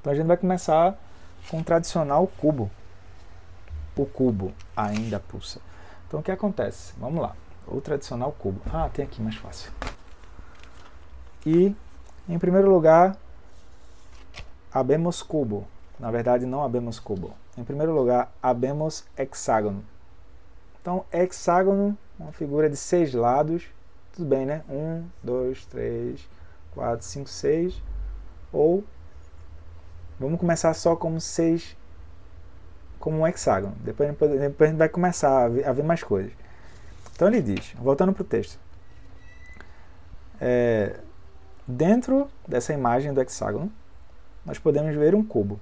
Então a gente vai começar com o tradicional cubo. O cubo ainda pulsa. Então o que acontece? Vamos lá. O tradicional cubo. Ah, tem aqui mais fácil. E em primeiro lugar, abemos cubo. Na verdade, não abemos cubo. Em primeiro lugar, abemos hexágono. Então, hexágono, uma figura de seis lados. Tudo bem, né? Um, dois, três, quatro, cinco, seis. Ou vamos começar só como seis, como um hexágono. Depois, depois a gente vai começar a ver, a ver mais coisas. Então ele diz, voltando para o texto. É, dentro dessa imagem do hexágono, nós podemos ver um cubo.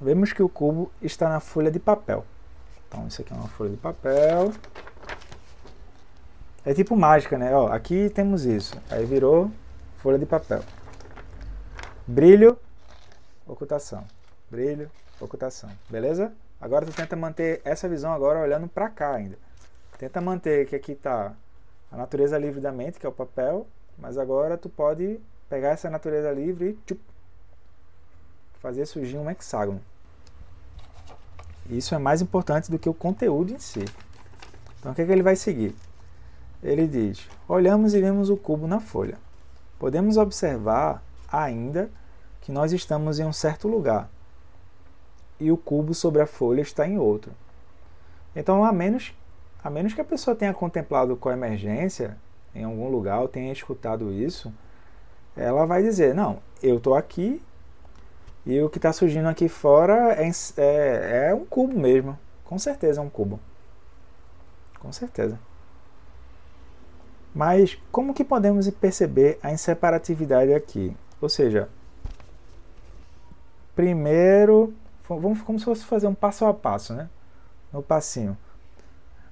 Vemos que o cubo está na folha de papel. Então, isso aqui é uma folha de papel. É tipo mágica, né? Ó, aqui temos isso. Aí virou folha de papel. Brilho, ocultação. Brilho, ocultação. Beleza? Agora tu tenta manter essa visão agora olhando para cá ainda. Tenta manter que aqui está a natureza livre da mente, que é o papel, mas agora tu pode pegar essa natureza livre e tchup, fazer surgir um hexágono. Isso é mais importante do que o conteúdo em si. Então, o que, é que ele vai seguir? Ele diz: Olhamos e vemos o cubo na folha. Podemos observar ainda que nós estamos em um certo lugar e o cubo sobre a folha está em outro. Então, a menos, a menos que a pessoa tenha contemplado com a emergência em algum lugar ou tenha escutado isso, ela vai dizer: Não, eu estou aqui e o que está surgindo aqui fora é, é, é um cubo mesmo. Com certeza é um cubo. Com certeza. Mas como que podemos perceber a inseparatividade aqui? Ou seja, primeiro, vamos como se fosse fazer um passo a passo, né? No passinho,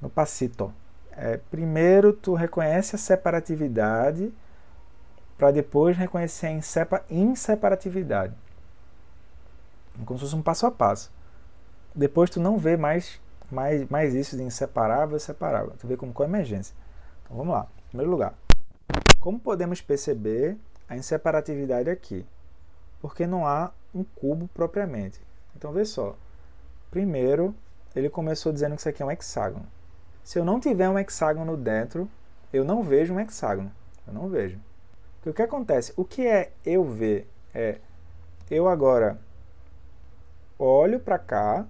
no passito. É, primeiro tu reconhece a separatividade para depois reconhecer a inseparatividade como se fosse um passo a passo. Depois tu não vê mais, mais, mais isso de inseparável e separável. Tu vê como coemergência. Então vamos lá. Em primeiro lugar, como podemos perceber a inseparatividade aqui? Porque não há um cubo propriamente. Então vê só. Primeiro, ele começou dizendo que isso aqui é um hexágono. Se eu não tiver um hexágono dentro, eu não vejo um hexágono. Eu não vejo. Porque o que acontece? O que é eu ver? É eu agora olho para cá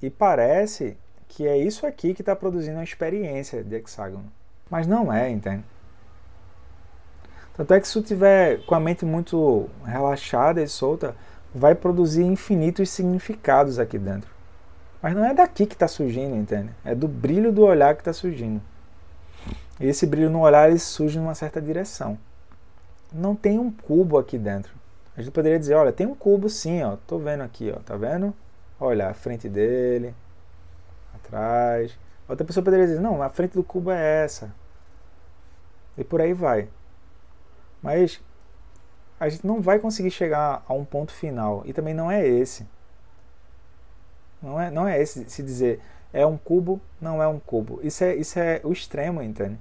e parece que é isso aqui que está produzindo a experiência de hexágono. Mas não é, entende? Tanto é que se tu tiver com a mente muito relaxada e solta, vai produzir infinitos significados aqui dentro. Mas não é daqui que está surgindo, entende? É do brilho do olhar que está surgindo. E esse brilho no olhar ele surge numa certa direção. Não tem um cubo aqui dentro. A gente poderia dizer, olha, tem um cubo sim, ó, tô vendo aqui, ó, tá vendo? Olha, a frente dele, atrás. Outra pessoa poderia dizer, não, a frente do cubo é essa. E por aí vai. Mas a gente não vai conseguir chegar a um ponto final. E também não é esse. Não é, não é esse se dizer é um cubo, não é um cubo. Isso é, isso é o extremo, entende?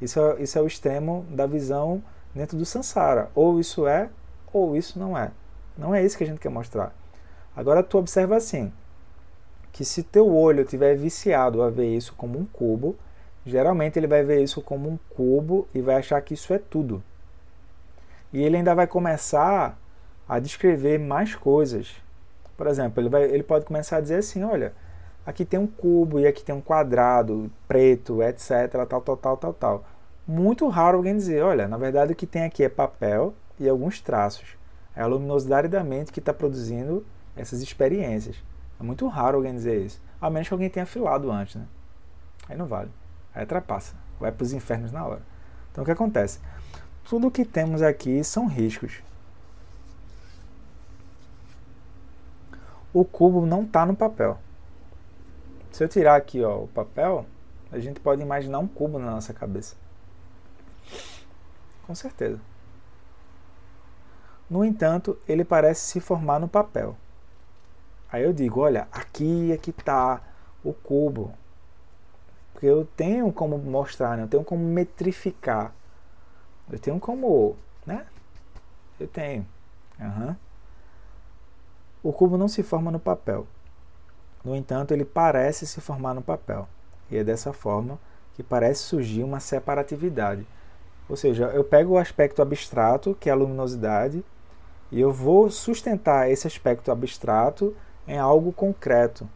Isso é, isso é o extremo da visão dentro do Sansara. Ou isso é, ou isso não é. Não é isso que a gente quer mostrar. Agora tu observa assim, que se teu olho tiver viciado a ver isso como um cubo, geralmente ele vai ver isso como um cubo e vai achar que isso é tudo. E ele ainda vai começar a descrever mais coisas. Por exemplo, ele, vai, ele pode começar a dizer assim, olha, aqui tem um cubo e aqui tem um quadrado preto, etc, tal, tal, tal, tal, tal. Muito raro alguém dizer, olha, na verdade o que tem aqui é papel e alguns traços. É a luminosidade da mente que está produzindo essas experiências. É muito raro alguém dizer isso. A menos que alguém tenha filado antes, né? Aí não vale. Aí trapassa. Vai para os infernos na hora. Então o que acontece? Tudo que temos aqui são riscos. O cubo não está no papel. Se eu tirar aqui ó, o papel, a gente pode imaginar um cubo na nossa cabeça. Com certeza. No entanto, ele parece se formar no papel. Aí eu digo, olha, aqui é que está o cubo. Porque eu tenho como mostrar, né? eu tenho como metrificar. Eu tenho como, né? Eu tenho. Uhum. O cubo não se forma no papel. No entanto, ele parece se formar no papel. E é dessa forma que parece surgir uma separatividade. Ou seja, eu pego o aspecto abstrato, que é a luminosidade, e eu vou sustentar esse aspecto abstrato em algo concreto.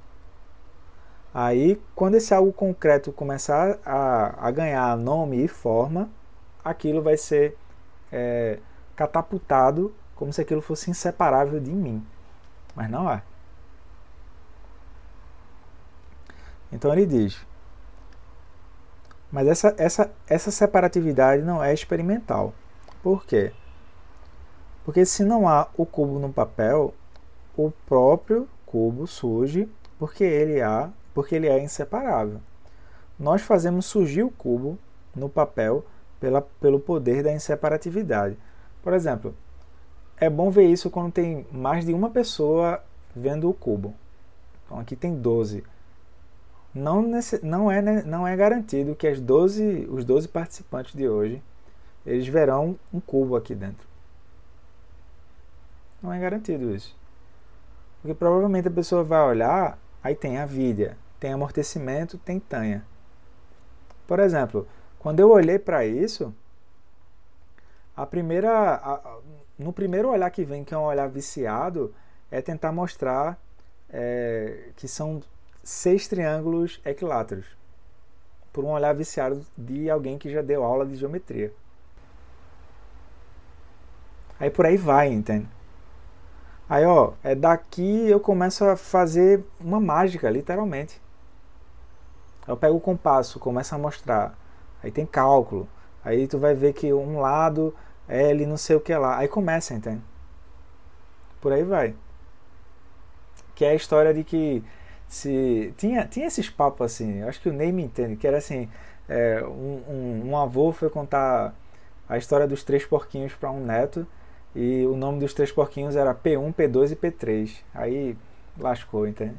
Aí, quando esse algo concreto começar a, a ganhar nome e forma, aquilo vai ser é, catapultado como se aquilo fosse inseparável de mim. Mas não é. Então ele diz: mas essa, essa, essa separatividade não é experimental. Por quê? Porque se não há o cubo no papel, o próprio cubo surge porque ele, há, porque ele é inseparável. Nós fazemos surgir o cubo no papel pela, pelo poder da inseparatividade. Por exemplo, é bom ver isso quando tem mais de uma pessoa vendo o cubo. Então aqui tem 12 não, não, é, não é garantido que as 12, os 12 participantes de hoje eles verão um cubo aqui dentro. Não é garantido isso. Porque provavelmente a pessoa vai olhar, aí tem a vidia, tem amortecimento, tem tanha. Por exemplo, quando eu olhei para isso, a primeira, a, no primeiro olhar que vem, que é um olhar viciado, é tentar mostrar é, que são seis triângulos equiláteros, por um olhar viciado de alguém que já deu aula de geometria. Aí por aí vai, entende? Aí, ó, é daqui eu começo a fazer uma mágica, literalmente. Eu pego o compasso, começo a mostrar. Aí tem cálculo. Aí tu vai ver que um lado é L não sei o que lá. Aí começa, entende? Por aí vai. Que é a história de que se tinha, tinha esses papos assim, acho que o Ney me entende, que era assim, é, um, um, um, avô foi contar a história dos três porquinhos para um neto e o nome dos três porquinhos era P1, P2 e P3. Aí lascou, entende?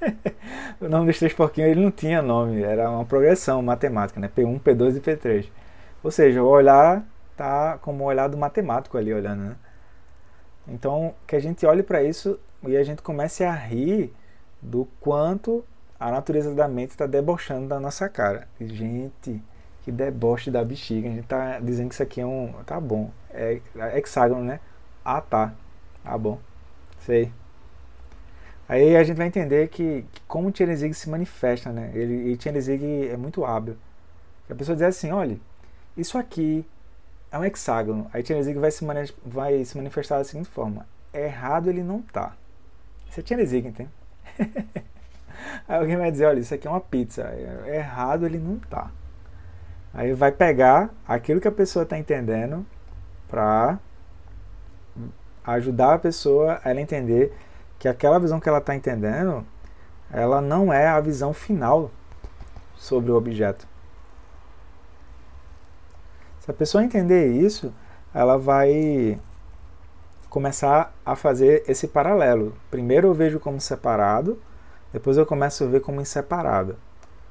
o nome dos três porquinhos ele não tinha nome, era uma progressão matemática, né? P1, P2 e P3. Ou seja, o olhar tá como o olhar do matemático ali olhando, né? Então, que a gente olhe para isso e a gente comece a rir do quanto a natureza da mente está debochando da nossa cara. Gente, que deboche da bexiga. A gente está dizendo que isso aqui é um. Tá bom. É hexágono, né? Ah, tá. Tá bom. Sei. Aí a gente vai entender que, que como o Tchernizig se manifesta, né? Ele, e é muito hábil. a pessoa diz assim: olha, isso aqui é um hexágono. Aí Tchernizig vai se, vai se manifestar da seguinte forma: errado ele não tá. Isso é Tchernizig, entende? Aí alguém vai dizer, olha, isso aqui é uma pizza. É, errado ele não tá. Aí vai pegar aquilo que a pessoa está entendendo para ajudar a pessoa a ela entender que aquela visão que ela está entendendo, ela não é a visão final sobre o objeto. Se a pessoa entender isso, ela vai começar a fazer esse paralelo. Primeiro eu vejo como separado, depois eu começo a ver como inseparável.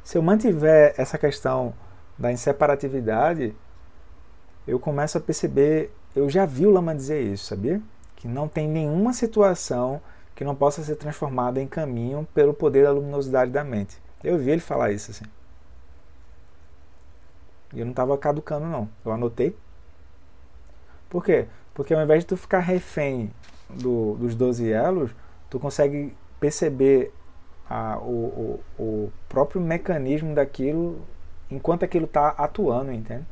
Se eu mantiver essa questão da inseparatividade, eu começo a perceber, eu já vi o Lama dizer isso, sabia? Que não tem nenhuma situação que não possa ser transformada em caminho pelo poder da luminosidade da mente. Eu vi ele falar isso assim. E eu não estava caducando não, eu anotei. Por quê? Porque ao invés de tu ficar refém do, dos 12 elos, tu consegue perceber a, o, o, o próprio mecanismo daquilo enquanto aquilo está atuando, entende?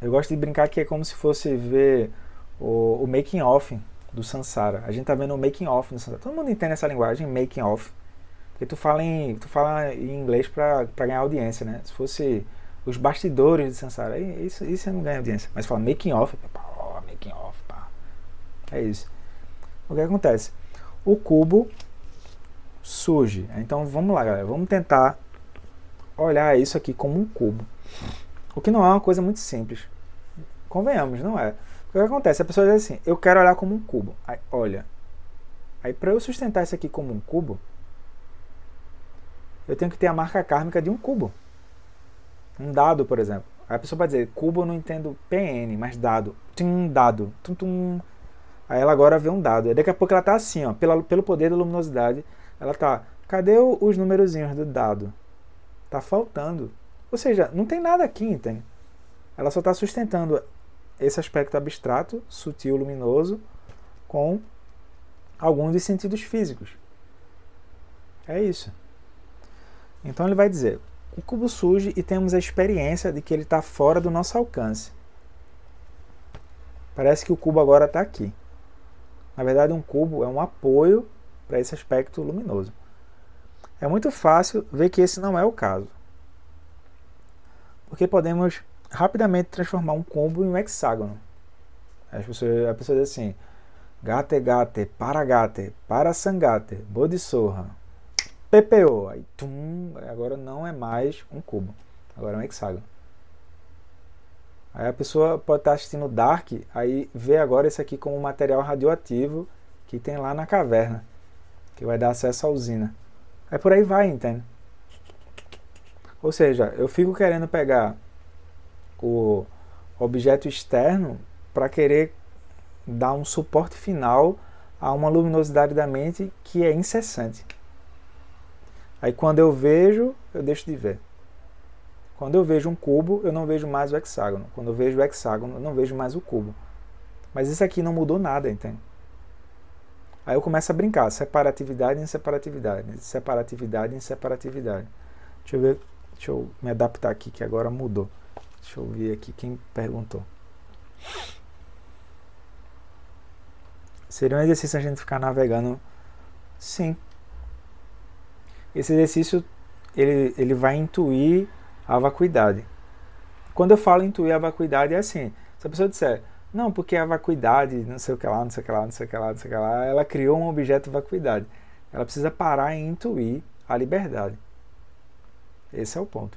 Eu gosto de brincar que é como se fosse ver o, o making off do Sansara. A gente tá vendo o making off do Sansara. Todo mundo entende essa linguagem, making off. Porque tu fala em, tu fala em inglês para ganhar audiência, né? Se fosse os bastidores de Sansara. Isso, isso não ganha audiência. Mas fala making off, pá, making off, pá. É isso. O que acontece? O cubo surge. Então vamos lá, galera. Vamos tentar olhar isso aqui como um cubo. O que não é uma coisa muito simples. Convenhamos, não é. O que acontece? A pessoa diz assim: eu quero olhar como um cubo. Aí, olha. Aí para eu sustentar isso aqui como um cubo, eu tenho que ter a marca kármica de um cubo um dado, por exemplo. Aí a pessoa vai dizer, cubo eu não entendo PN, mas dado. Um dado. Tum, tum. Aí ela agora vê um dado. Aí daqui a pouco ela tá assim, ó, pela, pelo poder da luminosidade, ela tá, cadê os númerozinhos do dado? Tá faltando. Ou seja, não tem nada aqui, entende? Ela só está sustentando esse aspecto abstrato, sutil, luminoso, com alguns dos sentidos físicos. É isso. Então ele vai dizer: o cubo surge e temos a experiência de que ele está fora do nosso alcance. Parece que o cubo agora está aqui. Na verdade, um cubo é um apoio para esse aspecto luminoso. É muito fácil ver que esse não é o caso. Porque podemos rapidamente transformar um combo em um hexágono. As pessoas, a pessoa diz assim: gate gate, para gate, para sangate, bodhisorra, PPO. Aí, tum, agora não é mais um cubo, agora é um hexágono. Aí a pessoa pode estar assistindo Dark, aí vê agora esse aqui como material radioativo que tem lá na caverna, que vai dar acesso à usina. Aí por aí vai, entende? Ou seja, eu fico querendo pegar o objeto externo para querer dar um suporte final a uma luminosidade da mente que é incessante. Aí quando eu vejo, eu deixo de ver. Quando eu vejo um cubo, eu não vejo mais o hexágono. Quando eu vejo o hexágono, eu não vejo mais o cubo. Mas isso aqui não mudou nada, entende? Aí eu começo a brincar, separatividade em separatividade, separatividade em separatividade. Deixa eu ver, deixa eu me adaptar aqui que agora mudou. Deixa eu ver aqui quem perguntou. Seria um exercício a gente ficar navegando? Sim. Esse exercício ele, ele vai intuir a vacuidade. Quando eu falo intuir a vacuidade, é assim: se a pessoa disser, não, porque a vacuidade, não sei o que lá, não sei o que lá, não sei o que lá, não sei o que lá, ela criou um objeto vacuidade. Ela precisa parar e intuir a liberdade. Esse é o ponto.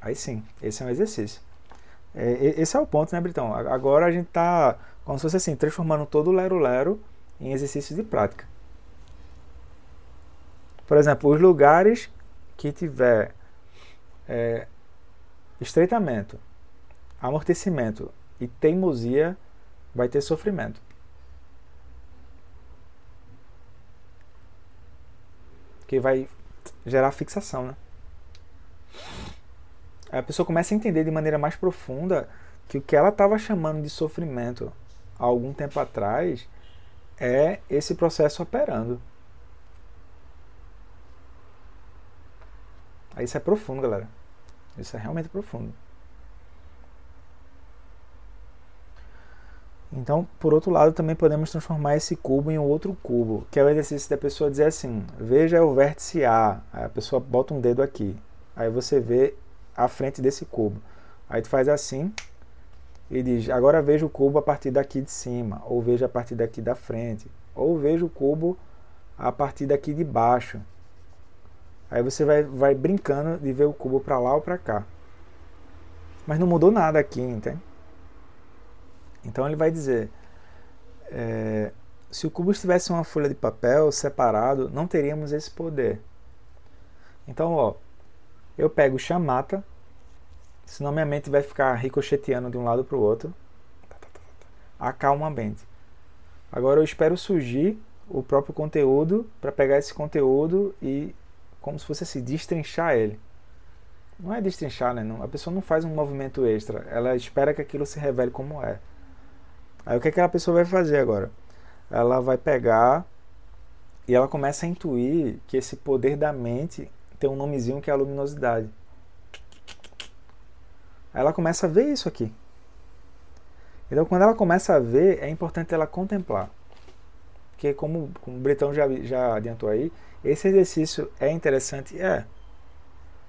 Aí sim, esse é um exercício. É, esse é o ponto, né, Britão? Agora a gente está, como se fosse assim, transformando todo o lero-lero em exercício de prática. Por exemplo, os lugares que tiver é, estreitamento, amortecimento e teimosia, vai ter sofrimento. Que vai gerar fixação, né? A pessoa começa a entender de maneira mais profunda que o que ela estava chamando de sofrimento há algum tempo atrás é esse processo operando. Isso é profundo, galera. Isso é realmente profundo. Então, por outro lado, também podemos transformar esse cubo em outro cubo, que é o exercício da pessoa dizer assim: veja o vértice A. Aí a pessoa bota um dedo aqui. Aí você vê à frente desse cubo. Aí tu faz assim e diz: agora veja o cubo a partir daqui de cima, ou veja a partir daqui da frente, ou veja o cubo a partir daqui de baixo. Aí você vai, vai brincando de ver o cubo para lá ou para cá. Mas não mudou nada aqui, entende? Então ele vai dizer: é, se o cubo estivesse uma folha de papel separado, não teríamos esse poder. Então, ó, eu pego chamata, senão minha mente vai ficar ricocheteando de um lado para o outro. Acalma a mente. Agora eu espero surgir o próprio conteúdo para pegar esse conteúdo e, como se fosse assim, destrinchar ele. Não é destrinchar, né? A pessoa não faz um movimento extra. Ela espera que aquilo se revele como é. Aí o que, é que a pessoa vai fazer agora? Ela vai pegar e ela começa a intuir que esse poder da mente tem um nomezinho que é a luminosidade. Aí ela começa a ver isso aqui. Então, quando ela começa a ver, é importante ela contemplar. Porque, como, como o Bretão já, já adiantou aí, esse exercício é interessante? É.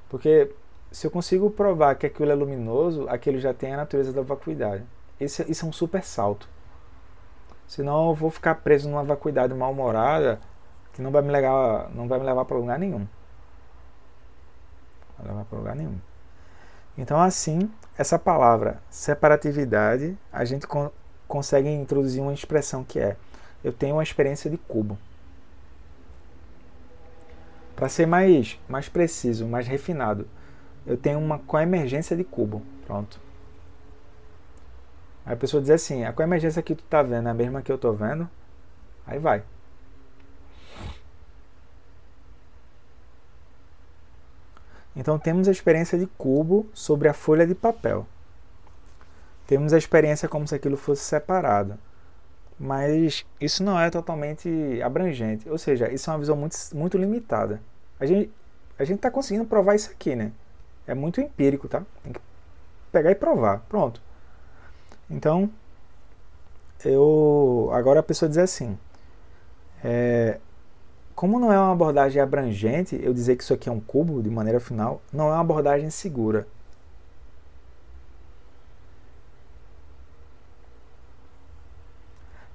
Porque se eu consigo provar que aquilo é luminoso, aquilo já tem a natureza da vacuidade. Esse, isso é um super salto. Senão eu vou ficar preso numa vacuidade mal-humorada que não vai me levar, não vai me levar para lugar nenhum não levar para lugar nenhum. Então, assim, essa palavra separatividade, a gente con consegue introduzir uma expressão que é: eu tenho uma experiência de cubo. Para ser mais, mais preciso, mais refinado, eu tenho uma coemergência de cubo. Pronto. Aí a pessoa diz assim, a coemergência que tu tá vendo é a mesma que eu tô vendo? Aí vai. Então temos a experiência de cubo sobre a folha de papel. Temos a experiência como se aquilo fosse separado. Mas isso não é totalmente abrangente. Ou seja, isso é uma visão muito, muito limitada. A gente a está conseguindo provar isso aqui, né? É muito empírico, tá? Tem que pegar e provar. Pronto. Então, eu agora a pessoa diz assim: é, como não é uma abordagem abrangente, eu dizer que isso aqui é um cubo de maneira final, não é uma abordagem segura.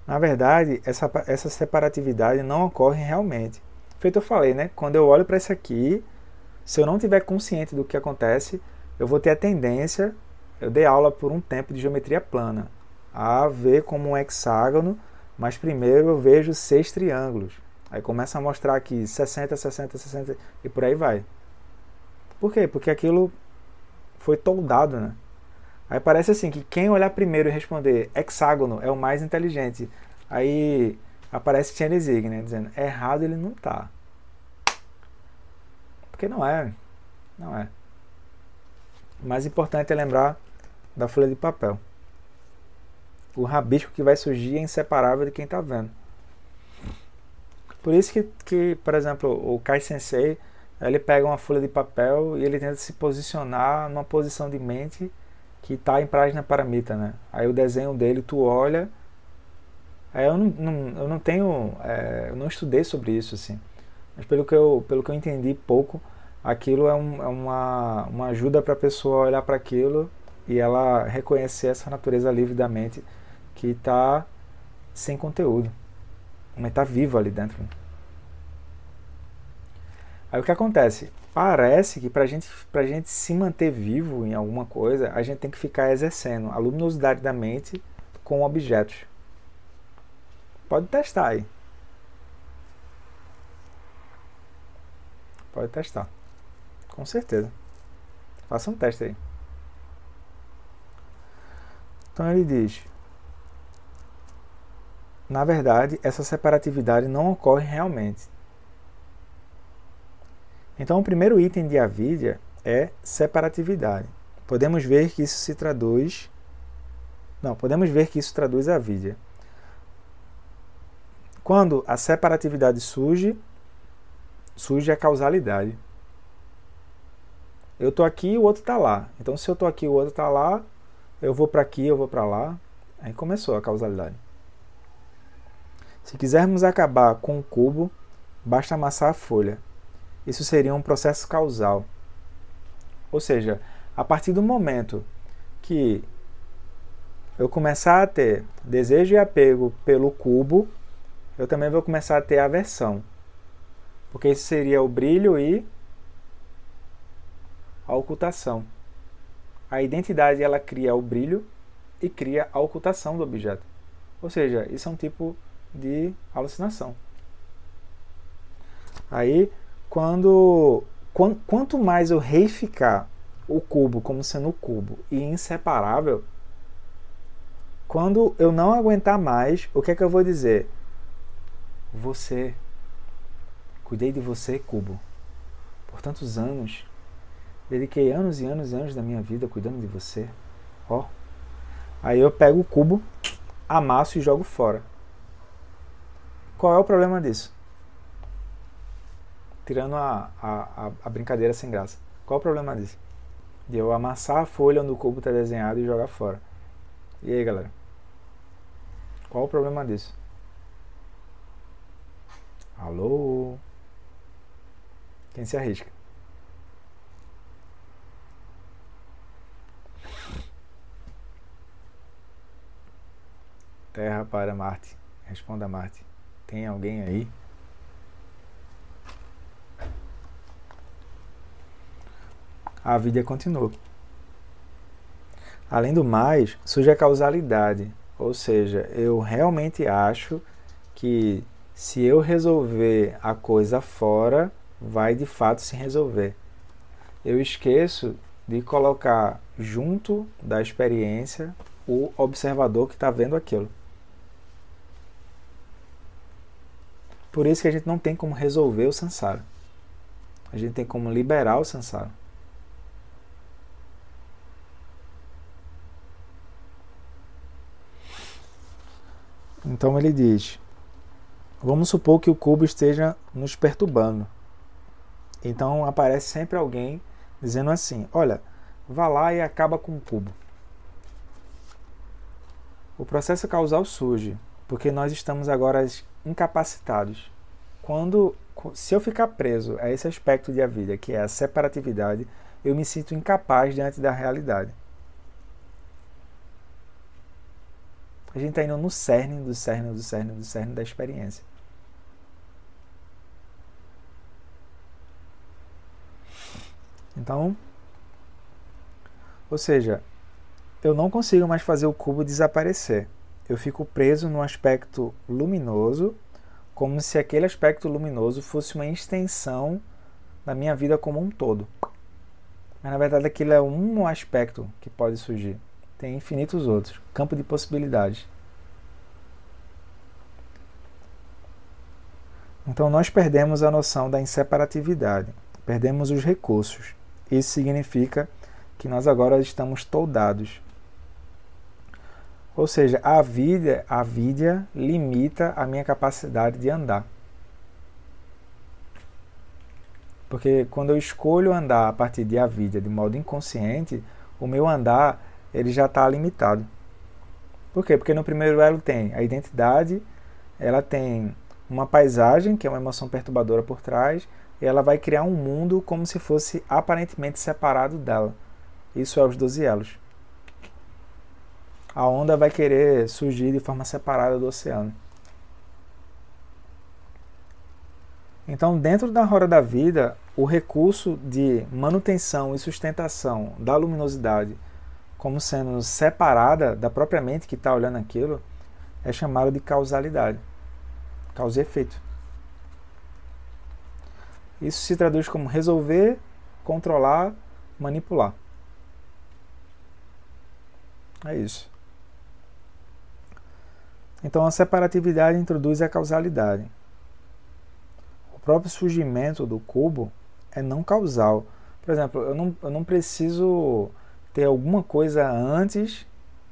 Na verdade, essa, essa separatividade não ocorre realmente. Feito eu falei, né? Quando eu olho para isso aqui, se eu não tiver consciente do que acontece, eu vou ter a tendência eu dei aula por um tempo de geometria plana, a ver como um hexágono, mas primeiro eu vejo seis triângulos. Aí começa a mostrar aqui 60, 60, 60 e por aí vai. Por quê? Porque aquilo foi toldado, né? Aí parece assim que quem olhar primeiro e responder hexágono é o mais inteligente. Aí aparece Chen Zig, né? Dizendo, errado ele não tá. Porque não é. Não é. O mais importante é lembrar da folha de papel. O rabisco que vai surgir é inseparável de quem está vendo. Por isso que, que, por exemplo, o Kai Sensei, ele pega uma folha de papel e ele tenta se posicionar numa posição de mente que está em Prajna Paramita, né? Aí o desenho dele, tu olha... Aí eu não, não eu não tenho... É, eu não estudei sobre isso, assim. Mas pelo que eu, pelo que eu entendi pouco, aquilo é, um, é uma, uma ajuda para a pessoa olhar para aquilo e ela reconhecer essa natureza livre da mente que está sem conteúdo, mas está viva ali dentro. Aí o que acontece? Parece que para gente, a gente se manter vivo em alguma coisa, a gente tem que ficar exercendo a luminosidade da mente com objetos. Pode testar aí. Pode testar. Com certeza. Faça um teste aí. Então ele diz: na verdade, essa separatividade não ocorre realmente. Então, o primeiro item de avidia é separatividade. Podemos ver que isso se traduz. Não, podemos ver que isso traduz a. Quando a separatividade surge, surge a causalidade. Eu estou aqui e o outro está lá. Então, se eu estou aqui e o outro está lá, eu vou para aqui, eu vou para lá. Aí começou a causalidade. Se quisermos acabar com o cubo, basta amassar a folha. Isso seria um processo causal. Ou seja, a partir do momento que eu começar a ter desejo e apego pelo cubo, eu também vou começar a ter aversão. Porque isso seria o brilho e a ocultação. A identidade ela cria o brilho e cria a ocultação do objeto. Ou seja, isso é um tipo de alucinação. Aí, quando quanto mais eu reificar o cubo como sendo o cubo e inseparável, quando eu não aguentar mais, o que é que eu vou dizer? Você, cuidei de você, cubo, por tantos anos, Dediquei anos e anos e anos da minha vida cuidando de você. Ó. Aí eu pego o cubo, amasso e jogo fora. Qual é o problema disso? Tirando a, a, a brincadeira sem graça. Qual o problema disso? De eu amassar a folha onde o cubo está desenhado e jogar fora. E aí, galera? Qual o problema disso? Alô? Quem se arrisca? Terra para Marte. Responda Marte. Tem alguém aí? A vida continuou. Além do mais, surge a causalidade, ou seja, eu realmente acho que se eu resolver a coisa fora, vai de fato se resolver. Eu esqueço de colocar junto da experiência o observador que está vendo aquilo. Por isso que a gente não tem como resolver o samsara. A gente tem como liberar o samsara. Então ele diz: Vamos supor que o cubo esteja nos perturbando. Então aparece sempre alguém dizendo assim: Olha, vá lá e acaba com o cubo. O processo causal surge porque nós estamos agora incapacitados. Quando, se eu ficar preso a esse aspecto da vida, que é a separatividade, eu me sinto incapaz diante da realidade. A gente está indo no cerne do cerne do cerne do cerne da experiência. Então, ou seja, eu não consigo mais fazer o cubo desaparecer. Eu fico preso no aspecto luminoso, como se aquele aspecto luminoso fosse uma extensão da minha vida como um todo. Mas na verdade aquilo é um aspecto que pode surgir. Tem infinitos outros. Campo de possibilidades. Então nós perdemos a noção da inseparatividade, perdemos os recursos. Isso significa que nós agora estamos toldados. Ou seja, a vida, a vida limita a minha capacidade de andar. Porque quando eu escolho andar a partir de a vida de modo inconsciente, o meu andar ele já está limitado. Por quê? Porque no primeiro elo tem a identidade, ela tem uma paisagem, que é uma emoção perturbadora por trás, e ela vai criar um mundo como se fosse aparentemente separado dela. Isso é os 12 elos. A onda vai querer surgir de forma separada do oceano. Então, dentro da roda da vida, o recurso de manutenção e sustentação da luminosidade, como sendo separada da própria mente que está olhando aquilo, é chamado de causalidade causa e efeito. Isso se traduz como resolver, controlar, manipular. É isso. Então a separatividade introduz a causalidade. O próprio surgimento do cubo é não causal. Por exemplo, eu não, eu não preciso ter alguma coisa antes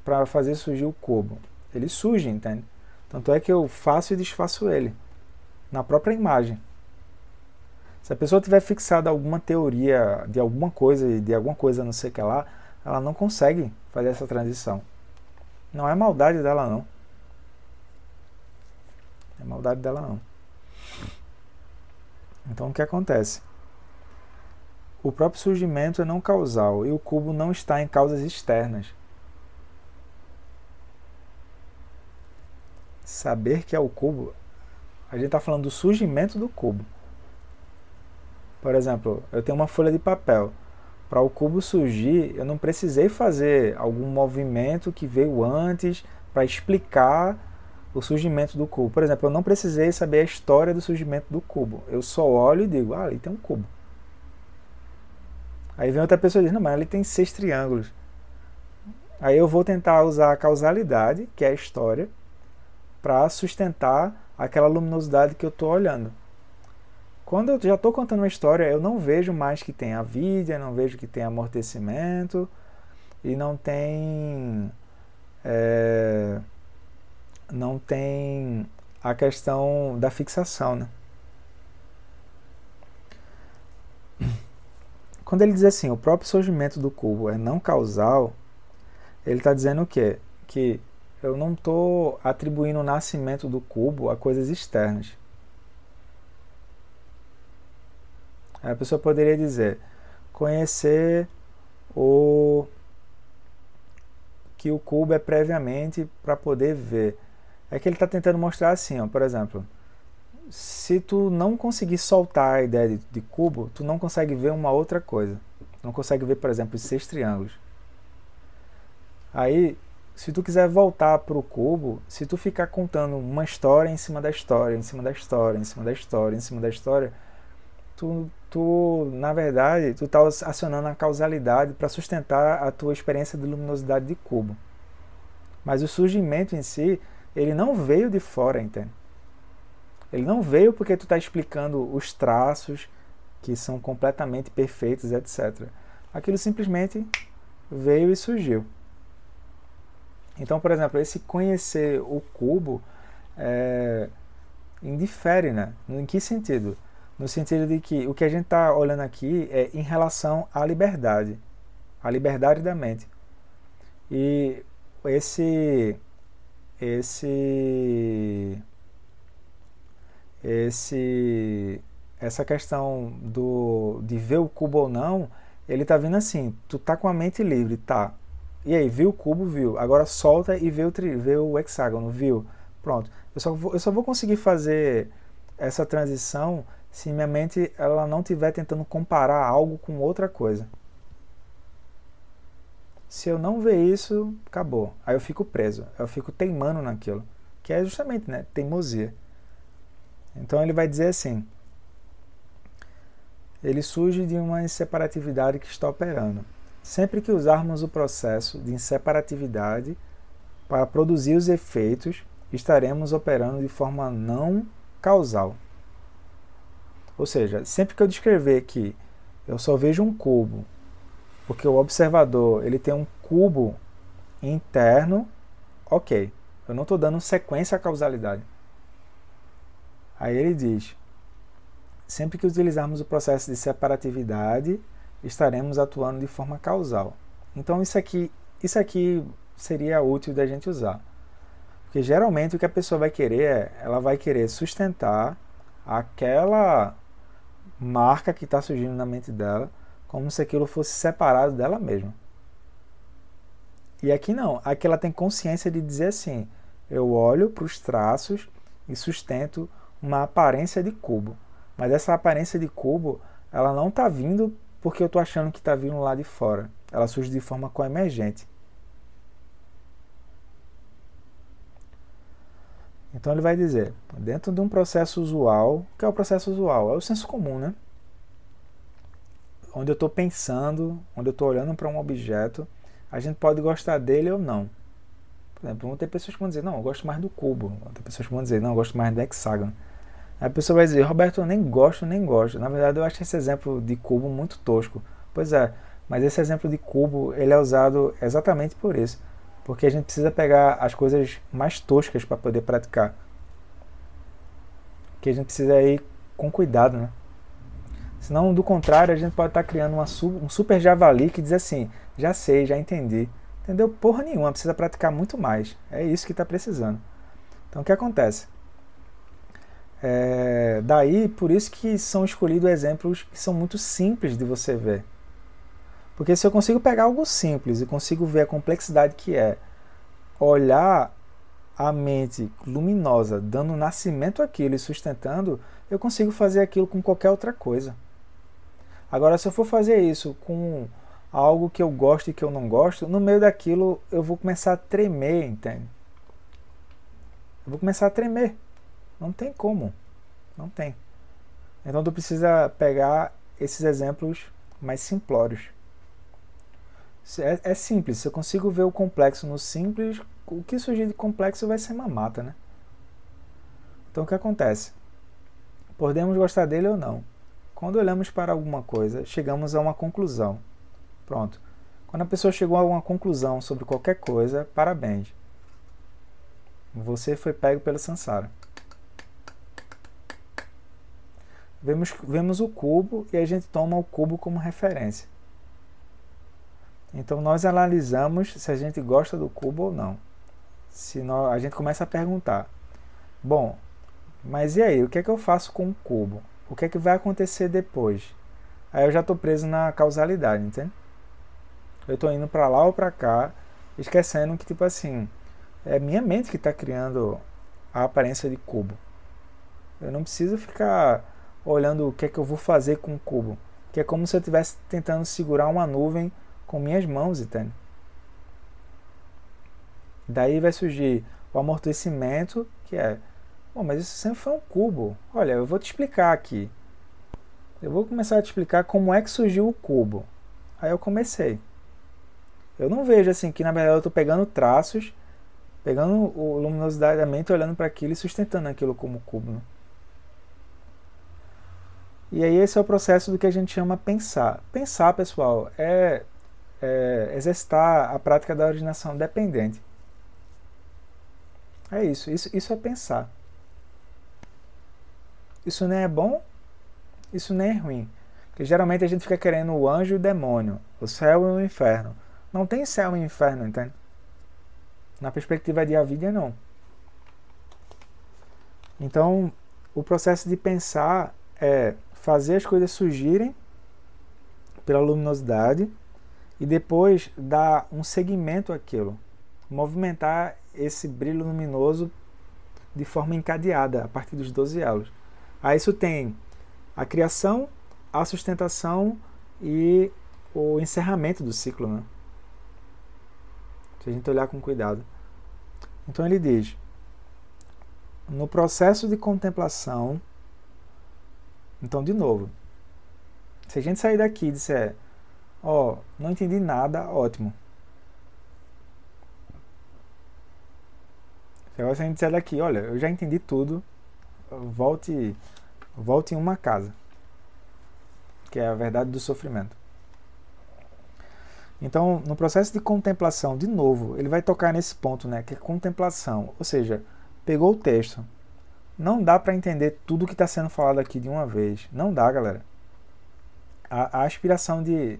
para fazer surgir o cubo. Ele surge, entende? Tanto é que eu faço e desfaço ele na própria imagem. Se a pessoa tiver fixada alguma teoria de alguma coisa, de alguma coisa não sei o que lá, ela não consegue fazer essa transição. Não é maldade dela não. É maldade dela não. Então o que acontece? O próprio surgimento é não causal e o cubo não está em causas externas. saber que é o cubo, a gente está falando do surgimento do cubo. Por exemplo, eu tenho uma folha de papel. Para o cubo surgir, eu não precisei fazer algum movimento que veio antes para explicar o surgimento do cubo. Por exemplo, eu não precisei saber a história do surgimento do cubo. Eu só olho e digo, ah, ali tem um cubo. Aí vem outra pessoa e diz, não, mas ali tem seis triângulos. Aí eu vou tentar usar a causalidade, que é a história, para sustentar aquela luminosidade que eu estou olhando. Quando eu já estou contando uma história, eu não vejo mais que tem a vida, não vejo que tem amortecimento e não tem é, não tem a questão da fixação, né? Quando ele diz assim, o próprio surgimento do cubo é não causal, ele está dizendo o quê? Que eu não estou atribuindo o nascimento do cubo a coisas externas. A pessoa poderia dizer: conhecer o que o cubo é previamente para poder ver. É que ele está tentando mostrar assim, ó, por exemplo, se tu não conseguir soltar a ideia de, de, cubo, tu não consegue ver uma outra coisa. Não consegue ver, por exemplo, os seis triângulos. Aí se tu quiser voltar para o cubo, se tu ficar contando uma história em cima da história, em cima da história, em cima da história, em cima da história, tu tu, tu na verdade, tu está acionando a causalidade para sustentar a tua experiência de luminosidade de cubo. Mas o surgimento em si, ele não veio de fora, entende? Ele não veio porque tu está explicando os traços que são completamente perfeitos, etc. Aquilo simplesmente veio e surgiu. Então, por exemplo, esse conhecer o cubo é, indifere, né? Em que sentido? No sentido de que o que a gente está olhando aqui é em relação à liberdade, à liberdade da mente. E esse esse esse essa questão do de ver o cubo ou não, ele tá vindo assim, tu tá com a mente livre, tá? E aí, viu o cubo, viu? Agora solta e vê o, tri, vê o hexágono, viu? Pronto. Eu só, vou, eu só vou conseguir fazer essa transição se minha mente ela não estiver tentando comparar algo com outra coisa. Se eu não ver isso, acabou. Aí eu fico preso, eu fico teimando naquilo, que é justamente, né, teimosia. Então ele vai dizer assim: ele surge de uma inseparatividade que está operando. Sempre que usarmos o processo de inseparatividade para produzir os efeitos, estaremos operando de forma não causal. Ou seja, sempre que eu descrever que eu só vejo um cubo, porque o observador ele tem um cubo interno, ok, eu não estou dando sequência à causalidade. Aí ele diz: sempre que utilizarmos o processo de separatividade, estaremos atuando de forma causal. Então isso aqui, isso aqui seria útil da gente usar. Porque geralmente o que a pessoa vai querer é, ela vai querer sustentar aquela marca que está surgindo na mente dela, como se aquilo fosse separado dela mesma. E aqui não, aqui ela tem consciência de dizer assim: eu olho para os traços e sustento uma aparência de cubo. Mas essa aparência de cubo, ela não está vindo porque eu estou achando que está vindo lá de fora. Ela surge de forma coemergente. Então ele vai dizer, dentro de um processo usual, que é o processo usual? É o senso comum, né? Onde eu estou pensando, onde eu estou olhando para um objeto, a gente pode gostar dele ou não. Por exemplo, vão ter pessoas que vão dizer, não, eu gosto mais do cubo. Vão ter pessoas que vão dizer, não, eu gosto mais do hexágono. A pessoa vai dizer, Roberto, eu nem gosto, nem gosto. Na verdade, eu acho esse exemplo de cubo muito tosco. Pois é, mas esse exemplo de cubo, ele é usado exatamente por isso. Porque a gente precisa pegar as coisas mais toscas para poder praticar. Que a gente precisa ir com cuidado, né? Senão, do contrário, a gente pode estar tá criando uma, um super javali que diz assim, já sei, já entendi. Entendeu? Porra nenhuma, precisa praticar muito mais. É isso que está precisando. Então, o que acontece? É, daí, por isso que são escolhidos exemplos que são muito simples de você ver. Porque se eu consigo pegar algo simples e consigo ver a complexidade que é olhar a mente luminosa dando nascimento àquilo e sustentando, eu consigo fazer aquilo com qualquer outra coisa. Agora, se eu for fazer isso com algo que eu gosto e que eu não gosto, no meio daquilo eu vou começar a tremer, entende? Eu vou começar a tremer. Não tem como. Não tem. Então tu precisa pegar esses exemplos mais simplórios. É, é, simples, se eu consigo ver o complexo no simples, o que surgir de complexo vai ser mamata, né? Então o que acontece? Podemos gostar dele ou não. Quando olhamos para alguma coisa, chegamos a uma conclusão. Pronto. Quando a pessoa chegou a uma conclusão sobre qualquer coisa, parabéns. Você foi pego pelo Sansara. Vemos, vemos o cubo e a gente toma o cubo como referência. Então nós analisamos se a gente gosta do cubo ou não. Se nós, a gente começa a perguntar: bom, mas e aí, o que é que eu faço com o cubo? O que é que vai acontecer depois? Aí eu já estou preso na causalidade, entende? Eu estou indo para lá ou para cá, esquecendo que, tipo assim, é minha mente que está criando a aparência de cubo. Eu não preciso ficar olhando o que é que eu vou fazer com o cubo. Que é como se eu estivesse tentando segurar uma nuvem com minhas mãos, entende? Daí vai surgir o amortecimento, que é, bom, mas isso sempre foi um cubo. Olha, eu vou te explicar aqui. eu vou começar a te explicar como é que surgiu o cubo. Aí eu comecei. Eu não vejo assim que na verdade eu estou pegando traços, pegando o luminosidade da mente, olhando para aquilo e sustentando aquilo como cubo. E aí esse é o processo do que a gente chama pensar. Pensar, pessoal, é, é exercitar a prática da originação dependente. É isso, isso, isso é pensar. Isso nem é bom, isso nem é ruim. Porque geralmente a gente fica querendo o anjo e o demônio, o céu e o inferno. Não tem céu e inferno, entende? Na perspectiva de a vida, não. Então, o processo de pensar é fazer as coisas surgirem pela luminosidade e depois dar um segmento àquilo, movimentar esse brilho luminoso de forma encadeada a partir dos 12 elos. Aí isso tem a criação, a sustentação e o encerramento do ciclo. Né? Se a gente olhar com cuidado. Então ele diz: no processo de contemplação, então, de novo, se a gente sair daqui e disser, ó, oh, não entendi nada, ótimo. Se a gente disser daqui, olha, eu já entendi tudo, volte, volte em uma casa, que é a verdade do sofrimento. Então, no processo de contemplação, de novo, ele vai tocar nesse ponto, né, que é contemplação, ou seja, pegou o texto, não dá para entender tudo que está sendo falado aqui de uma vez. Não dá, galera. A, a aspiração de,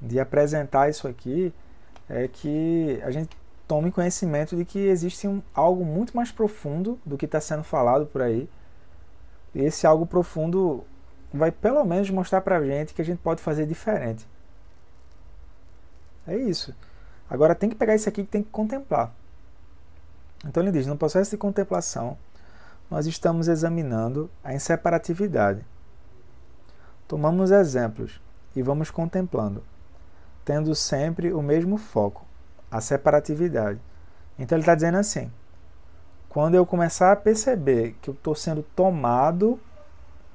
de apresentar isso aqui é que a gente tome conhecimento de que existe um, algo muito mais profundo do que está sendo falado por aí. Esse algo profundo vai pelo menos mostrar para a gente que a gente pode fazer diferente. É isso. Agora tem que pegar isso aqui e tem que contemplar. Então ele diz: no processo de contemplação, nós estamos examinando a inseparatividade. Tomamos exemplos e vamos contemplando, tendo sempre o mesmo foco, a separatividade. Então ele está dizendo assim: quando eu começar a perceber que eu estou sendo tomado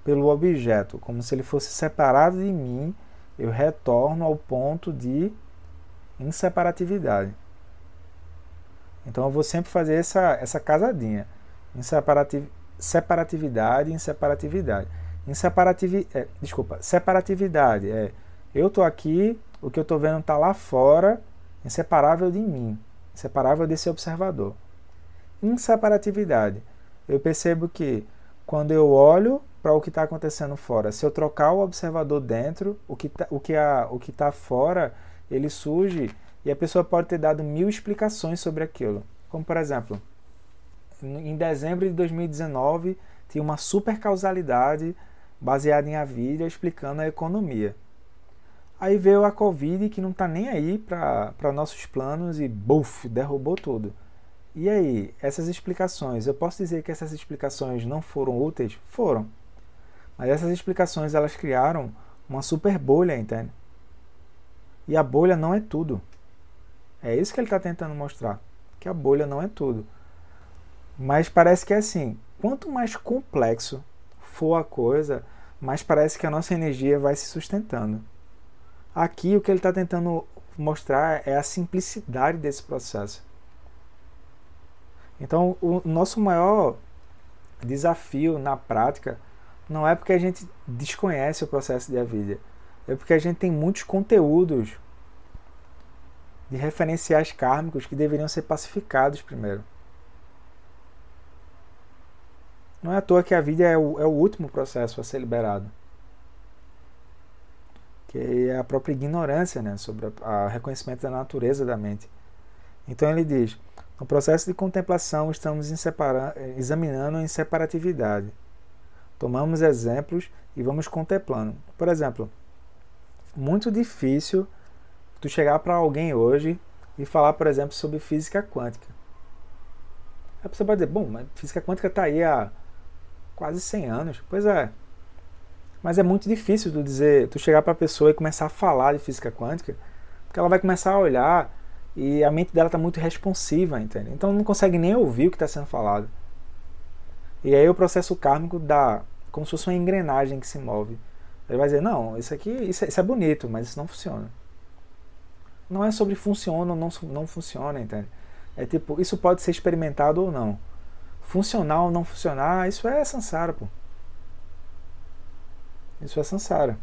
pelo objeto, como se ele fosse separado de mim, eu retorno ao ponto de inseparatividade. Então eu vou sempre fazer essa, essa casadinha Inseparativ separatividade, inseparatividade. Inseparativ é, desculpa, separatividade é eu estou aqui, o que eu estou vendo está lá fora, inseparável de mim, inseparável desse observador. Inseparatividade. Eu percebo que quando eu olho para o que está acontecendo fora, se eu trocar o observador dentro, o que tá, o que está fora, ele surge e a pessoa pode ter dado mil explicações sobre aquilo. Como por exemplo, em dezembro de 2019 tinha uma super causalidade baseada em Avilha explicando a economia. Aí veio a Covid que não está nem aí para nossos planos e buf, derrubou tudo. E aí, essas explicações, eu posso dizer que essas explicações não foram úteis? Foram. Mas essas explicações elas criaram uma super bolha, entende? E a bolha não é tudo. É isso que ele está tentando mostrar, que a bolha não é tudo. Mas parece que é assim: quanto mais complexo for a coisa, mais parece que a nossa energia vai se sustentando. Aqui o que ele está tentando mostrar é a simplicidade desse processo. Então, o nosso maior desafio na prática não é porque a gente desconhece o processo de Avidia, é porque a gente tem muitos conteúdos de referenciais kármicos que deveriam ser pacificados primeiro. Não é à toa que a vida é o, é o último processo a ser liberado. Que é a própria ignorância né, sobre o reconhecimento da natureza da mente. Então ele diz: no processo de contemplação estamos examinando a inseparatividade. Tomamos exemplos e vamos contemplando. Por exemplo, muito difícil tu chegar para alguém hoje e falar, por exemplo, sobre física quântica. A pessoa pode dizer, bom, mas física quântica está aí há quase 100 anos. Pois é. Mas é muito difícil tu dizer, tu chegar para a pessoa e começar a falar de física quântica, porque ela vai começar a olhar e a mente dela está muito responsiva, entende? Então não consegue nem ouvir o que está sendo falado. E aí o processo kármico dá como se fosse uma engrenagem que se move. Ele vai dizer, não, isso aqui isso é, isso é bonito, mas isso não funciona. Não é sobre funciona ou não, não funciona, entende? É tipo, isso pode ser experimentado ou não. Funcionar ou não funcionar, isso é samsara, pô. Isso é samsara.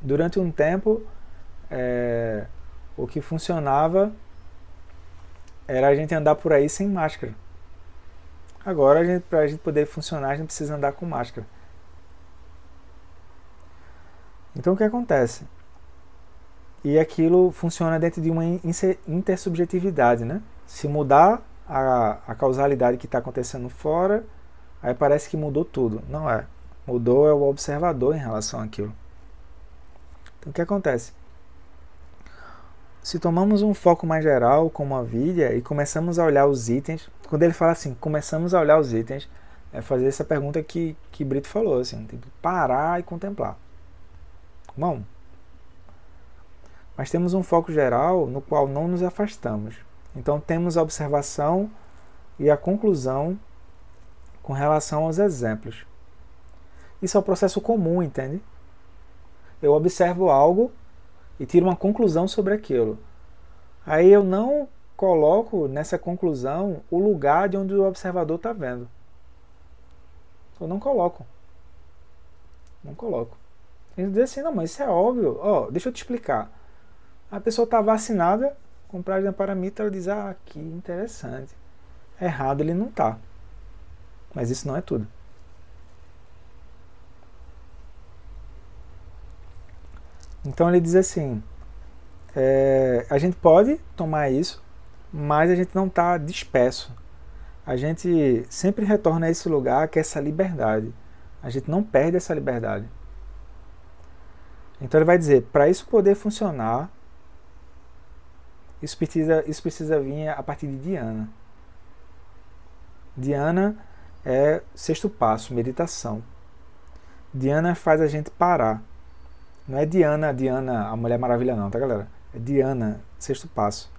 Durante um tempo, é, o que funcionava era a gente andar por aí sem máscara. Agora, para a gente poder funcionar, a gente precisa andar com máscara. Então, o que acontece? E aquilo funciona dentro de uma intersubjetividade, né? Se mudar a, a causalidade que está acontecendo fora, aí parece que mudou tudo. Não é. Mudou é o observador em relação àquilo. Então, o que acontece? Se tomamos um foco mais geral, como a vida, e começamos a olhar os itens, quando ele fala assim, começamos a olhar os itens, é fazer essa pergunta que, que Brito falou, assim, tipo, parar e contemplar. Bom, mas temos um foco geral no qual não nos afastamos. Então temos a observação e a conclusão com relação aos exemplos. Isso é um processo comum, entende? Eu observo algo e tiro uma conclusão sobre aquilo. Aí eu não coloco nessa conclusão o lugar de onde o observador está vendo. Eu não coloco. Não coloco. Ele diz assim, não, mas isso é óbvio. Ó, oh, deixa eu te explicar. A pessoa está vacinada com de paramita, ela diz, ah, que interessante. Errado ele não está. Mas isso não é tudo. Então ele diz assim: é, a gente pode tomar isso, mas a gente não está disperso. A gente sempre retorna a esse lugar que é essa liberdade. A gente não perde essa liberdade. Então ele vai dizer: para isso poder funcionar, isso precisa, isso precisa vir a partir de Diana. Diana é sexto passo, meditação. Diana faz a gente parar. Não é Diana, Diana, a Mulher Maravilha, não, tá, galera? É Diana, sexto passo.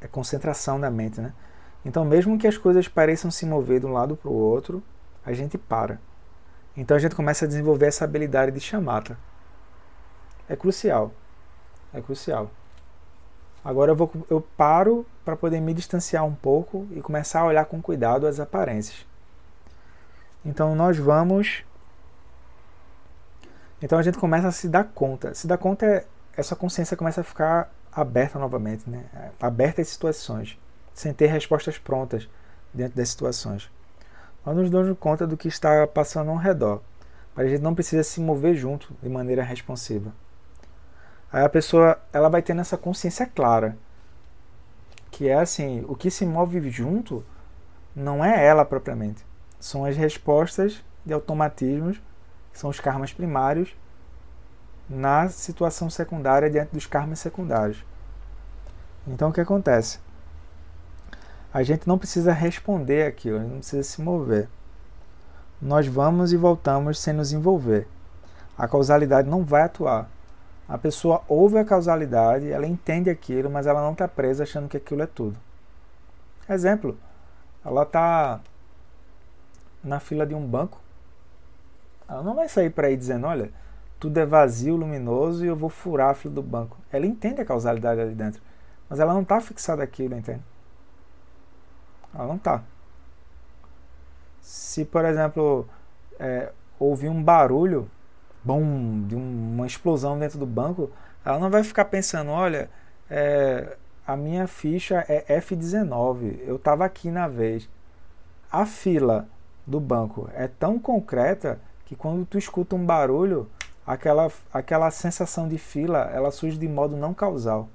É concentração da mente, né? Então, mesmo que as coisas pareçam se mover de um lado para o outro, a gente para. Então, a gente começa a desenvolver essa habilidade de chamata. É crucial. É crucial. Agora eu, vou, eu paro para poder me distanciar um pouco e começar a olhar com cuidado as aparências. Então, nós vamos então a gente começa a se dar conta. Se dar conta é essa consciência começa a ficar aberta novamente, né? aberta às situações, sem ter respostas prontas dentro das situações. Nós nos damos conta do que está passando ao redor, mas a gente não precisa se mover junto de maneira responsiva. Aí a pessoa ela vai tendo essa consciência clara, que é assim, o que se move junto não é ela propriamente, são as respostas de automatismos que são os karmas primários, na situação secundária diante dos karmas secundários. Então o que acontece? A gente não precisa responder aquilo, não precisa se mover. Nós vamos e voltamos sem nos envolver. A causalidade não vai atuar. A pessoa ouve a causalidade, ela entende aquilo, mas ela não está presa achando que aquilo é tudo. Exemplo, ela está na fila de um banco ela não vai sair para aí dizendo, olha, tudo é vazio, luminoso e eu vou furar a fila do banco. Ela entende a causalidade ali dentro, mas ela não está fixada aquilo, entende? Ela não está. Se, por exemplo, é, ouvir um barulho, bom, de uma explosão dentro do banco, ela não vai ficar pensando, olha, é, a minha ficha é F19, eu estava aqui na vez. A fila do banco é tão concreta que quando tu escuta um barulho, aquela, aquela sensação de fila, ela surge de modo não causal.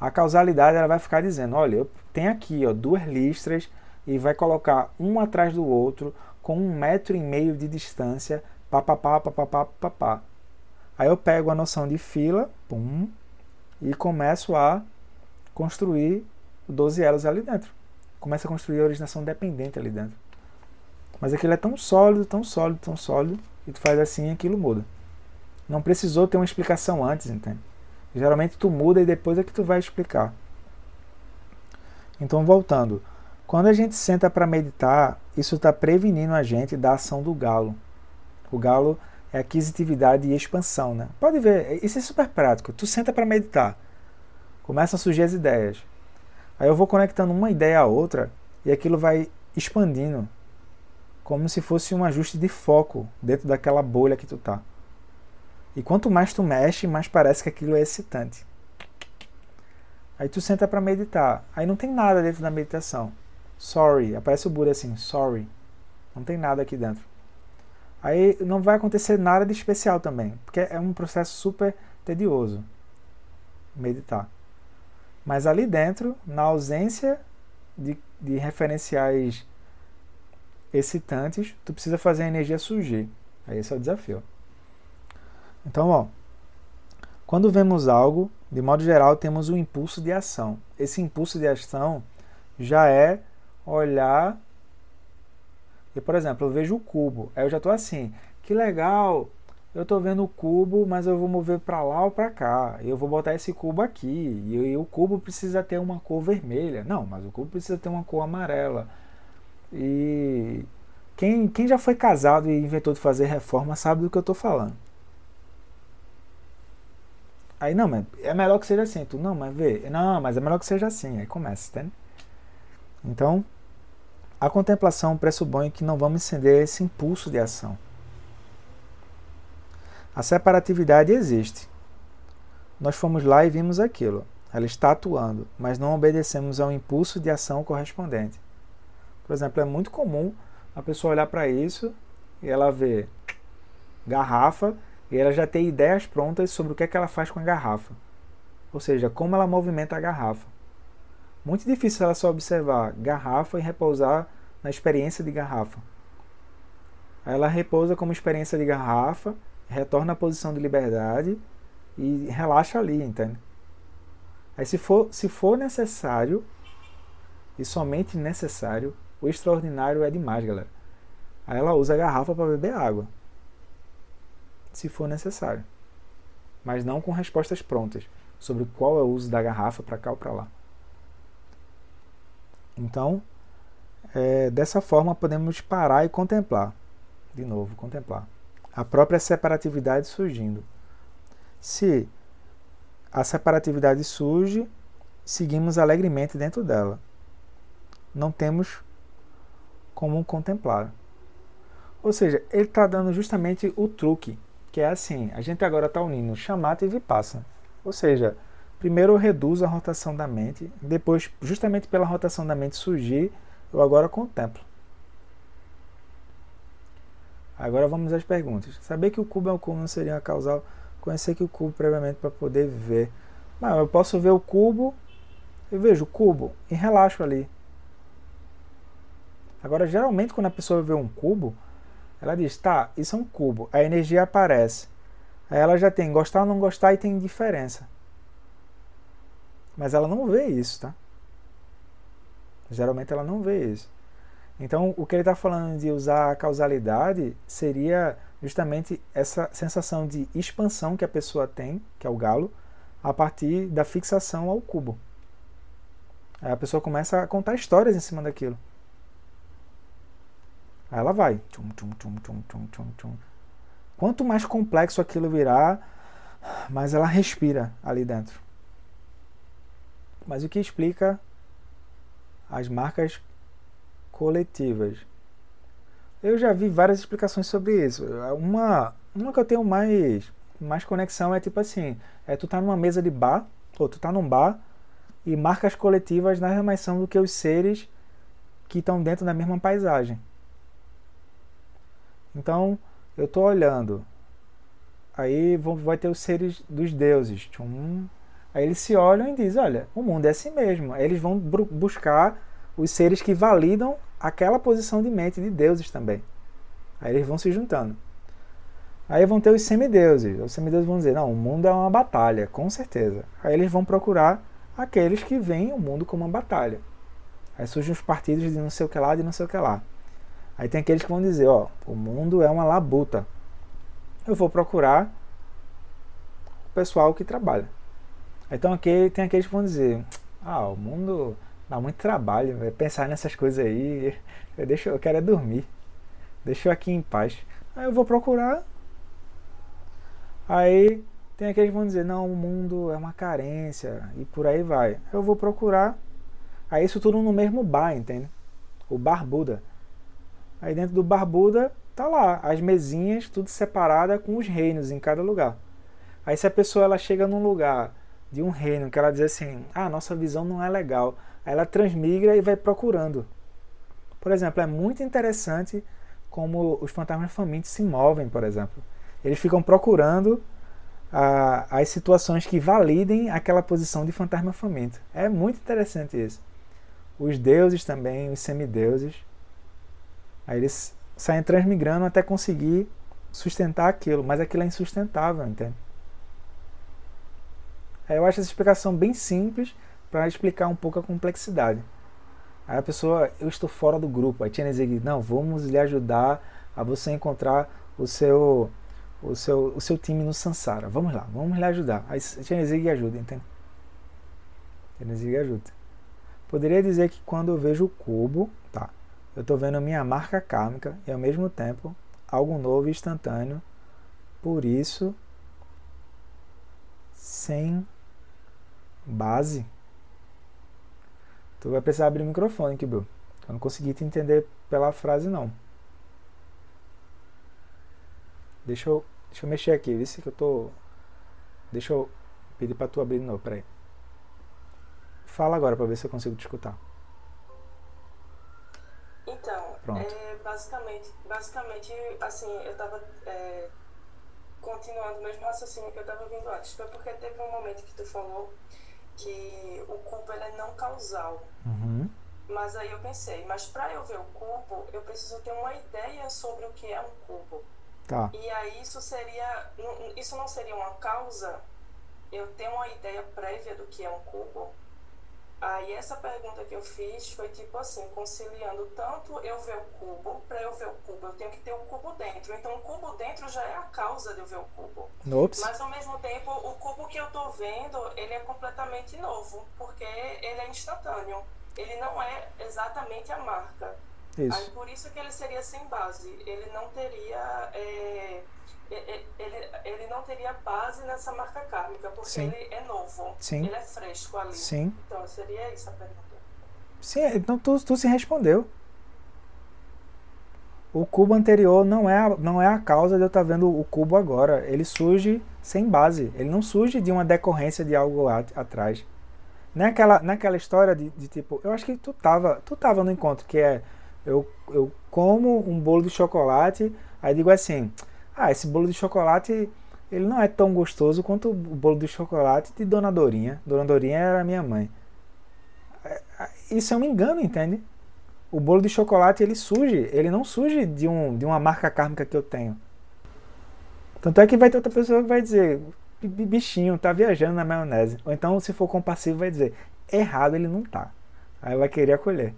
A causalidade ela vai ficar dizendo, olha, eu tenho aqui ó, duas listras e vai colocar um atrás do outro com um metro e meio de distância, papapá, papapá, papapá. Aí eu pego a noção de fila, pum, e começo a construir 12 elos ali dentro. Começa a construir a originação dependente ali dentro. Mas aquilo é tão sólido, tão sólido, tão sólido, e tu faz assim e aquilo muda. Não precisou ter uma explicação antes, entende? Geralmente tu muda e depois é que tu vai explicar. Então, voltando. Quando a gente senta para meditar, isso está prevenindo a gente da ação do galo. O galo é aquisitividade e expansão, né? Pode ver, isso é super prático. Tu senta para meditar, começam a surgir as ideias. Aí eu vou conectando uma ideia a outra e aquilo vai expandindo, como se fosse um ajuste de foco dentro daquela bolha que tu tá. E quanto mais tu mexe, mais parece que aquilo é excitante. Aí tu senta para meditar. Aí não tem nada dentro da meditação. Sorry, aparece o Buda assim, sorry. Não tem nada aqui dentro. Aí não vai acontecer nada de especial também, porque é um processo super tedioso meditar. Mas ali dentro, na ausência de, de referenciais excitantes, tu precisa fazer a energia surgir. Aí esse é o desafio. Então, ó, quando vemos algo, de modo geral, temos um impulso de ação. Esse impulso de ação já é olhar. E, por exemplo, eu vejo o cubo, aí eu já estou assim, que legal, eu estou vendo o cubo, mas eu vou mover para lá ou para cá. Eu vou botar esse cubo aqui. E, e, o cubo precisa ter uma cor vermelha. Não, mas o cubo precisa ter uma cor amarela. E quem, quem já foi casado e inventou de fazer reforma sabe do que eu estou falando. Aí, não, mas é melhor que seja assim. Tu, não, mas vê. Não, mas é melhor que seja assim. Aí começa, entende? Então, a contemplação pressupõe que não vamos acender esse impulso de ação. A separatividade existe. Nós fomos lá e vimos aquilo. Ela está atuando, mas não obedecemos ao impulso de ação correspondente. Por exemplo, é muito comum a pessoa olhar para isso e ela ver garrafa e ela já tem ideias prontas sobre o que, é que ela faz com a garrafa. Ou seja, como ela movimenta a garrafa. Muito difícil ela só observar garrafa e repousar na experiência de garrafa. Ela repousa como experiência de garrafa, retorna à posição de liberdade e relaxa ali, entende? Aí se for, se for necessário, e somente necessário, o extraordinário é demais, galera. Aí ela usa a garrafa para beber água se for necessário, mas não com respostas prontas sobre qual é o uso da garrafa para cá ou para lá. Então, é, dessa forma podemos parar e contemplar, de novo, contemplar a própria separatividade surgindo. Se a separatividade surge, seguimos alegremente dentro dela. Não temos como contemplar. Ou seja, ele está dando justamente o truque que é assim, a gente agora está unindo chamata e vipassana. Ou seja, primeiro eu reduzo a rotação da mente, depois, justamente pela rotação da mente surgir, eu agora contemplo. Agora vamos às perguntas. Saber que o cubo é um cubo não seria uma causal. Conhecer que o cubo previamente para poder ver. Mas eu posso ver o cubo, eu vejo o cubo e relaxo ali. Agora, geralmente, quando a pessoa vê um cubo, ela diz, tá, isso é um cubo, a energia aparece. Aí ela já tem gostar ou não gostar e tem diferença. Mas ela não vê isso, tá? Geralmente ela não vê isso. Então, o que ele está falando de usar a causalidade seria justamente essa sensação de expansão que a pessoa tem, que é o galo, a partir da fixação ao cubo. Aí a pessoa começa a contar histórias em cima daquilo. Aí ela vai. Tchum, tchum, tchum, tchum, tchum, tchum, tchum. Quanto mais complexo aquilo virar, mais ela respira ali dentro. Mas o que explica as marcas coletivas? Eu já vi várias explicações sobre isso. Uma, uma que eu tenho mais, mais conexão é tipo assim: é tu tá numa mesa de bar, ou tu tá num bar, e marcas coletivas nada mais são do que os seres que estão dentro da mesma paisagem. Então, eu estou olhando. Aí vai ter os seres dos deuses. Tchum. Aí eles se olham e dizem: Olha, o mundo é assim mesmo. Aí eles vão buscar os seres que validam aquela posição de mente de deuses também. Aí eles vão se juntando. Aí vão ter os semideuses. Os semideuses vão dizer: Não, o mundo é uma batalha, com certeza. Aí eles vão procurar aqueles que veem o mundo como uma batalha. Aí surgem os partidos de não sei o que lá, de não sei o que lá. Aí tem aqueles que vão dizer, ó, o mundo é uma labuta. Eu vou procurar o pessoal que trabalha. Então aqui tem aqueles que vão dizer, ah, o mundo dá muito trabalho, véio. pensar nessas coisas aí, eu, deixo, eu quero é dormir. Deixa eu aqui em paz. Aí eu vou procurar. Aí tem aqueles que vão dizer, não, o mundo é uma carência e por aí vai. Eu vou procurar. Aí isso tudo no mesmo bar, entende? O Bar Buda. Aí dentro do Bar Buda tá lá as mesinhas, tudo separada com os reinos em cada lugar. Aí se a pessoa ela chega num lugar de um reino que ela diz assim, ah, nossa visão não é legal, aí ela transmigra e vai procurando. Por exemplo, é muito interessante como os fantasmas famintos se movem, por exemplo. Eles ficam procurando ah, as situações que validem aquela posição de fantasma faminto. É muito interessante isso. Os deuses também, os semideuses, aí eles saem transmigrando até conseguir sustentar aquilo, mas aquilo é insustentável, entende? Eu acho essa explicação bem simples para explicar um pouco a complexidade. Aí a pessoa, eu estou fora do grupo. Aí Tia diz, não, vamos lhe ajudar a você encontrar o seu o seu, o seu time no Sansara. Vamos lá, vamos lhe ajudar. Aí Chenezig ajuda, entende? Chenezig ajuda. Poderia dizer que quando eu vejo o cubo, eu estou vendo minha marca kármica e ao mesmo tempo algo novo e instantâneo. Por isso, sem base. Tu vai precisar abrir o microfone, Kibu. Eu não consegui te entender pela frase, não. Deixa eu, deixa eu mexer aqui, vê que eu tô. Deixa eu pedir pra tu abrir de novo, peraí. Fala agora pra ver se eu consigo te escutar. Então, é, basicamente, basicamente, assim, eu tava é, continuando o mesmo raciocínio que eu tava vindo antes. Foi porque teve um momento que tu falou que o cubo é não causal. Uhum. Mas aí eu pensei, mas para eu ver o cubo, eu preciso ter uma ideia sobre o que é um cubo. Tá. E aí isso seria, isso não seria uma causa? Eu tenho uma ideia prévia do que é um cubo? Aí essa pergunta que eu fiz foi tipo assim, conciliando tanto eu ver o cubo, para eu ver o cubo, eu tenho que ter o cubo dentro. Então o cubo dentro já é a causa de eu ver o cubo. Ops. Mas ao mesmo tempo, o cubo que eu tô vendo, ele é completamente novo, porque ele é instantâneo. Ele não é exatamente a marca. Isso. Aí por isso que ele seria sem base. Ele não teria. É, ele, ele não teria base nessa marca kármica, porque Sim. ele é novo. Sim. Ele é fresco ali. Sim. Então seria isso a pergunta. Sim, então tu, tu se respondeu. O cubo anterior não é, a, não é a causa de eu estar vendo o cubo agora. Ele surge sem base. Ele não surge de uma decorrência de algo atrás. Naquela, naquela história de, de, tipo, eu acho que tu tava, tu tava no encontro, que é eu, eu como um bolo de chocolate, aí digo assim, ah, esse bolo de chocolate ele não é tão gostoso quanto o bolo de chocolate de Dona Dorinha. Dona Dorinha era minha mãe. É, é, isso é um engano, entende? O bolo de chocolate ele surge, ele não surge de, um, de uma marca kármica que eu tenho. Tanto é que vai ter outra pessoa que vai dizer, bichinho, tá viajando na maionese. Ou então, se for compassivo, vai dizer, errado ele não tá. Aí vai querer acolher.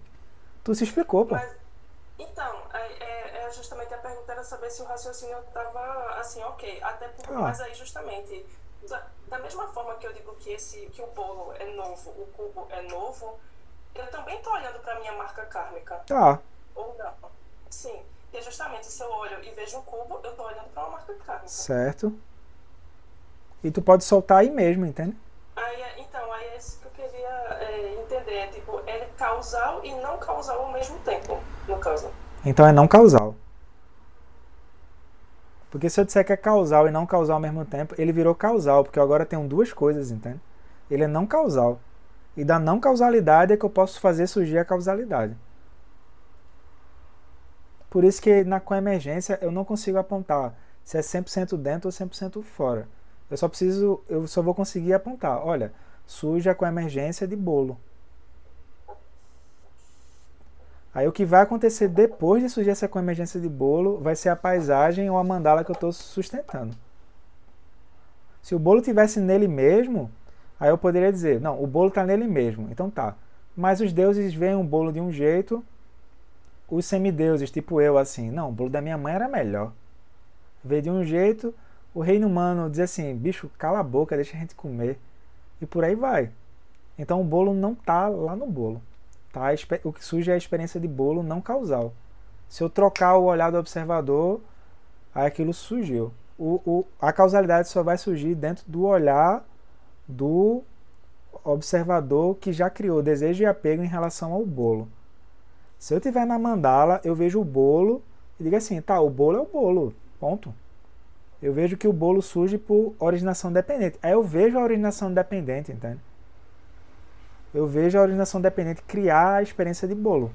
Tu se explicou, pô. Mas, então, saber se o raciocínio estava assim, ok. Até porque, ah. mas aí justamente, da, da, mesma forma que eu digo que, esse, que o bolo é novo, o cubo é novo, eu também estou olhando para minha marca kármica. Tá. Ou não. Sim. Porque justamente se eu olho e vejo um cubo, eu estou olhando para uma marca kármica. Certo. E tu pode soltar aí mesmo, entende? Aí, é, então, aí é isso que eu queria é, entender. Tipo, é causal e não causal ao mesmo tempo, no caso. Então é não causal. Porque se eu disser que é causal e não causal ao mesmo tempo, ele virou causal, porque eu agora tenho duas coisas, entende? Ele é não causal. E da não causalidade é que eu posso fazer surgir a causalidade. Por isso que na coemergência eu não consigo apontar se é 100% dentro ou 100% fora. Eu só preciso, eu só vou conseguir apontar, olha, surge a coemergência de bolo. Aí o que vai acontecer depois de surgir essa coemergência de bolo vai ser a paisagem ou a mandala que eu estou sustentando. Se o bolo tivesse nele mesmo, aí eu poderia dizer, não, o bolo está nele mesmo, então tá. Mas os deuses veem o bolo de um jeito, os semideuses, tipo eu, assim, não, o bolo da minha mãe era melhor. Vê de um jeito, o reino humano diz assim, bicho, cala a boca, deixa a gente comer. E por aí vai. Então o bolo não tá lá no bolo. Tá? O que surge é a experiência de bolo não causal. Se eu trocar o olhar do observador, aí aquilo surgiu. O, o, a causalidade só vai surgir dentro do olhar do observador que já criou desejo e apego em relação ao bolo. Se eu tiver na mandala, eu vejo o bolo e digo assim, tá, o bolo é o bolo, ponto. Eu vejo que o bolo surge por originação dependente. Aí eu vejo a originação dependente, entende? Eu vejo a originação dependente criar a experiência de bolo.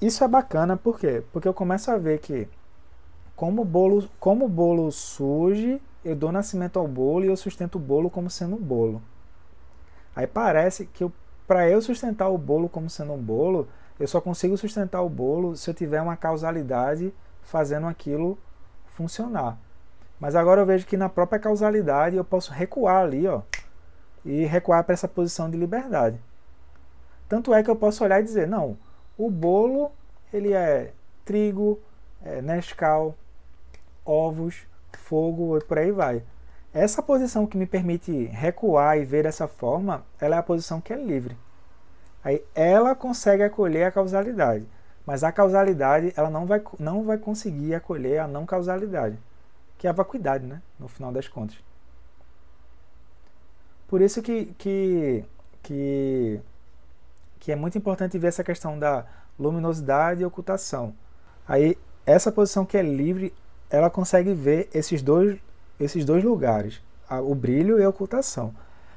Isso é bacana, por quê? Porque eu começo a ver que como o bolo, como bolo surge, eu dou nascimento ao bolo e eu sustento o bolo como sendo um bolo. Aí parece que para eu sustentar o bolo como sendo um bolo, eu só consigo sustentar o bolo se eu tiver uma causalidade fazendo aquilo funcionar. Mas agora eu vejo que na própria causalidade eu posso recuar ali, ó, e recuar para essa posição de liberdade. Tanto é que eu posso olhar e dizer, não, o bolo ele é trigo, é Nescau, ovos, fogo e por aí vai. Essa posição que me permite recuar e ver dessa forma, ela é a posição que é livre. Aí ela consegue acolher a causalidade, mas a causalidade ela não vai, não vai conseguir acolher a não causalidade, que é a vacuidade, né? no final das contas. Por isso que, que, que, que é muito importante ver essa questão da luminosidade e ocultação. Aí essa posição que é livre, ela consegue ver esses dois, esses dois lugares, o brilho e a ocultação.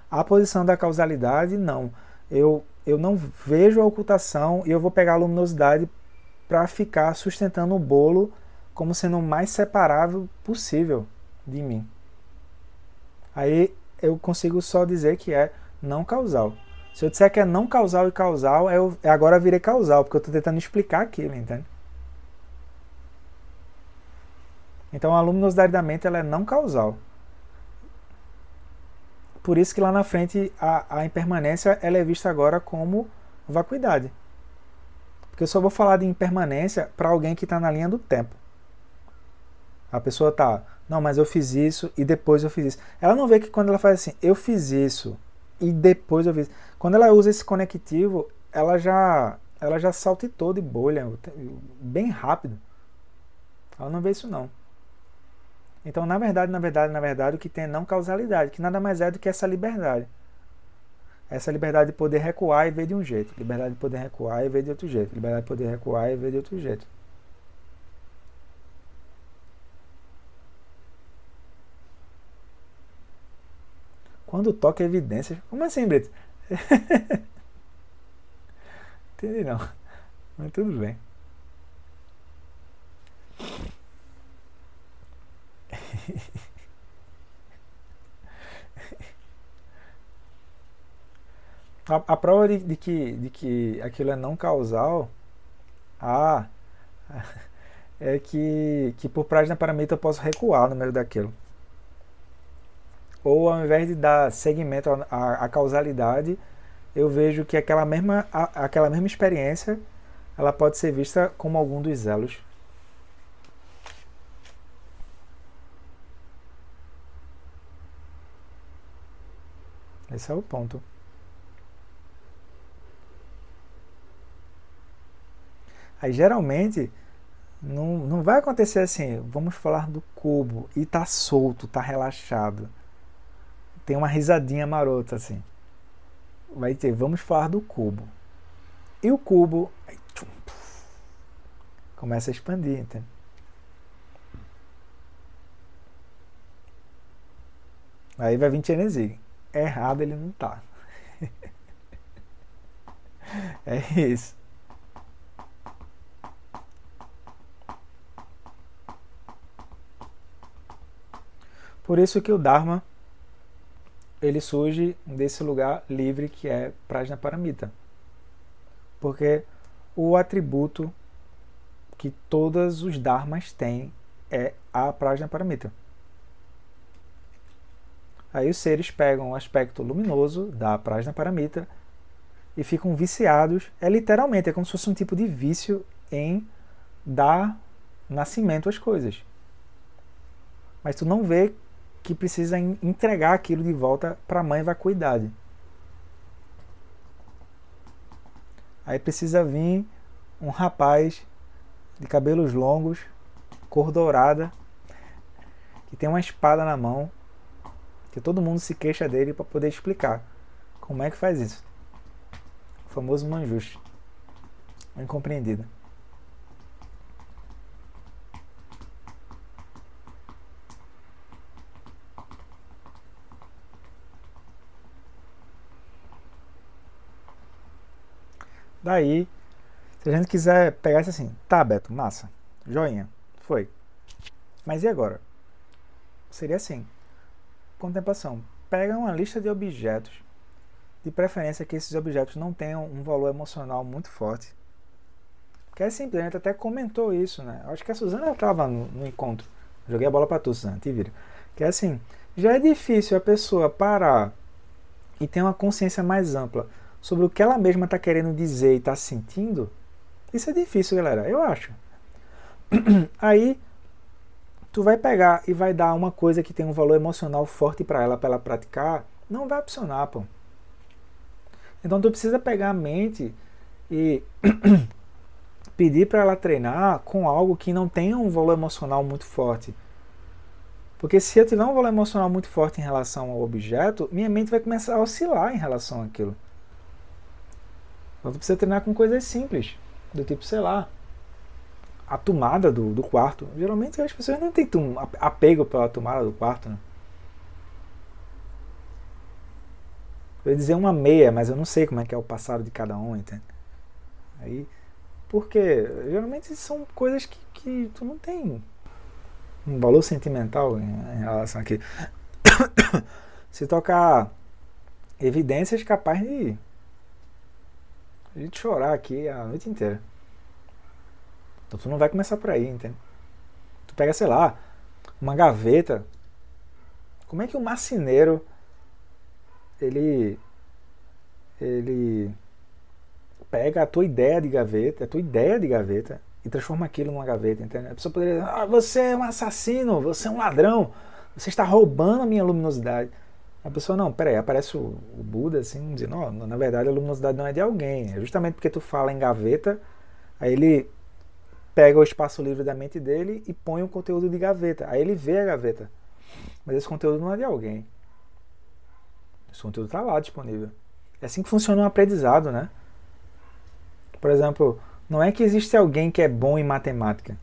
A posição da causalidade, não. Eu, eu não vejo a ocultação e eu vou pegar a luminosidade para ficar sustentando o bolo como sendo o mais separável possível de mim. Aí eu consigo só dizer que é não causal. Se eu disser que é não causal e causal, eu agora virei causal, porque eu estou tentando explicar aquilo, entende? Então a luminosidade da mente ela é não causal. Por isso que lá na frente a, a impermanência ela é vista agora como vacuidade. Porque eu só vou falar de impermanência para alguém que está na linha do tempo. A pessoa tá, não, mas eu fiz isso e depois eu fiz isso. Ela não vê que quando ela faz assim, eu fiz isso e depois eu fiz. Quando ela usa esse conectivo, ela já ela já saltitou de bolha bem rápido. Ela não vê isso não. Então, na verdade, na verdade, na verdade, o que tem é não causalidade, que nada mais é do que essa liberdade. Essa liberdade de poder recuar e ver de um jeito. Liberdade de poder recuar e ver de outro jeito. Liberdade de poder recuar e ver de outro jeito. Quando toca evidências. Como assim, Brito? Entendi não. Mas tudo bem. A, a prova de, de, que, de que aquilo é não causal ah, é que, que por prática paramita eu posso recuar no meio daquilo. Ou ao invés de dar segmento à, causalidade, eu vejo que aquela mesma, a, aquela mesma experiência ela pode ser vista como algum dos elos. Esse é o ponto. Aí geralmente não, não vai acontecer assim, vamos falar do cubo e tá solto, tá relaxado. Tem uma risadinha marota assim. Vai ter, vamos falar do cubo. E o cubo aí, tchum, começa a expandir, entende? Aí vai vir Tchenezig. Errado ele não tá. é isso. Por isso que o Dharma ele surge desse lugar livre que é Prajna Paramita. Porque o atributo que todos os Dharmas têm é a Prajna Paramita. Aí os seres pegam o aspecto luminoso da Prajna Paramita e ficam viciados. É literalmente, é como se fosse um tipo de vício em dar nascimento às coisas. Mas tu não vê que precisa entregar aquilo de volta para a mãe vacuidade. Aí precisa vir um rapaz de cabelos longos cor dourada, que tem uma espada na mão, que todo mundo se queixa dele para poder explicar como é que faz isso. O famoso manjuste. Incompreendido. Daí, se a gente quiser pegar isso assim, tá, Beto, massa, joinha, foi. Mas e agora? Seria assim: contemplação. Pega uma lista de objetos, de preferência que esses objetos não tenham um valor emocional muito forte. Que é simples, a gente até comentou isso, né? Acho que a Suzana estava no, no, encontro. Joguei a bola para tu, Suzana, te vira. Que é assim: já é difícil a pessoa parar e ter uma consciência mais ampla sobre o que ela mesma está querendo dizer e está sentindo, isso é difícil, galera. Eu acho. Aí tu vai pegar e vai dar uma coisa que tem um valor emocional forte para ela, para ela praticar, não vai funcionar, pô. Então tu precisa pegar a mente e pedir para ela treinar com algo que não tenha um valor emocional muito forte. Porque se eu tiver um valor emocional muito forte em relação ao objeto, minha mente vai começar a oscilar em relação àquilo. Então tu precisa treinar com coisas simples, do tipo, sei lá, a tomada do, do quarto. Geralmente as pessoas não têm apego pela tomada do quarto, né? Eu ia dizer uma meia, mas eu não sei como é que é o passado de cada um, entende? Aí, porque geralmente são coisas que, que tu não tem um valor sentimental em, em relação aqui. Se tocar evidências capazes de a gente chorar aqui a noite inteira. Então tu não vai começar por aí, entende? Tu pega, sei lá, uma gaveta. Como é que o marceneiro ele ele pega a tua ideia de gaveta, a tua ideia de gaveta e transforma aquilo numa gaveta, entende? A pessoa poderia dizer, ah, você é um assassino, você é um ladrão, você está roubando a minha luminosidade. A pessoa, não, peraí, aparece o, o Buda assim, dizendo, não, na verdade a luminosidade não é de alguém, é justamente porque tu fala em gaveta, aí ele pega o espaço livre da mente dele e põe o conteúdo de gaveta. Aí ele vê a gaveta. Mas esse conteúdo não é de alguém. Esse conteúdo está lá disponível. É assim que funciona o um aprendizado, né? Por exemplo, não é que existe alguém que é bom em matemática.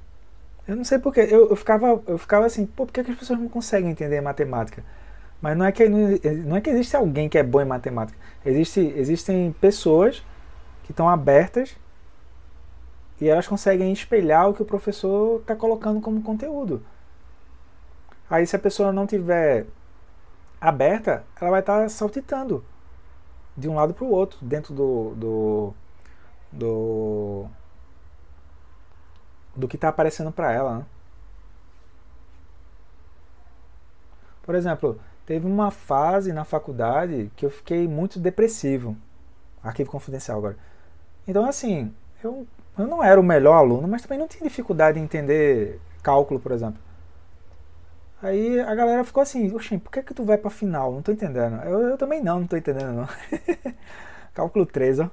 Eu não sei porquê. Eu, eu, ficava, eu ficava assim, pô, por que, que as pessoas não conseguem entender matemática? Mas não é que não é que existe alguém que é bom em matemática. Existe, existem pessoas que estão abertas e elas conseguem espelhar o que o professor está colocando como conteúdo. Aí se a pessoa não tiver aberta, ela vai estar tá saltitando de um lado para o outro dentro do do do, do que está aparecendo para ela. Né? Por exemplo, Teve uma fase na faculdade que eu fiquei muito depressivo. Arquivo confidencial agora. Então, assim, eu, eu não era o melhor aluno, mas também não tinha dificuldade em entender cálculo, por exemplo. Aí a galera ficou assim, oxê, por que, que tu vai pra final? Não tô entendendo. Eu, eu também não, não tô entendendo não. cálculo 3, ó.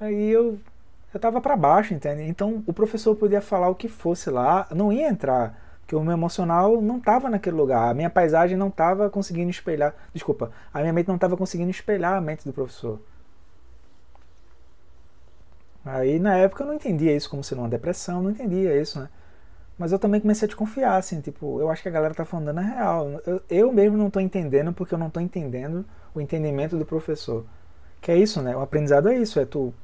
Aí eu, eu tava para baixo, entende? Então o professor podia falar o que fosse lá, não ia entrar que o meu emocional não estava naquele lugar, a minha paisagem não estava conseguindo espelhar, desculpa, a minha mente não estava conseguindo espelhar a mente do professor. Aí na época eu não entendia isso como sendo uma depressão, não entendia isso, né? Mas eu também comecei a desconfiar, assim, tipo, eu acho que a galera tá falando na real. Eu, eu mesmo não estou entendendo porque eu não estou entendendo o entendimento do professor. Que é isso, né? O aprendizado é isso, é tu,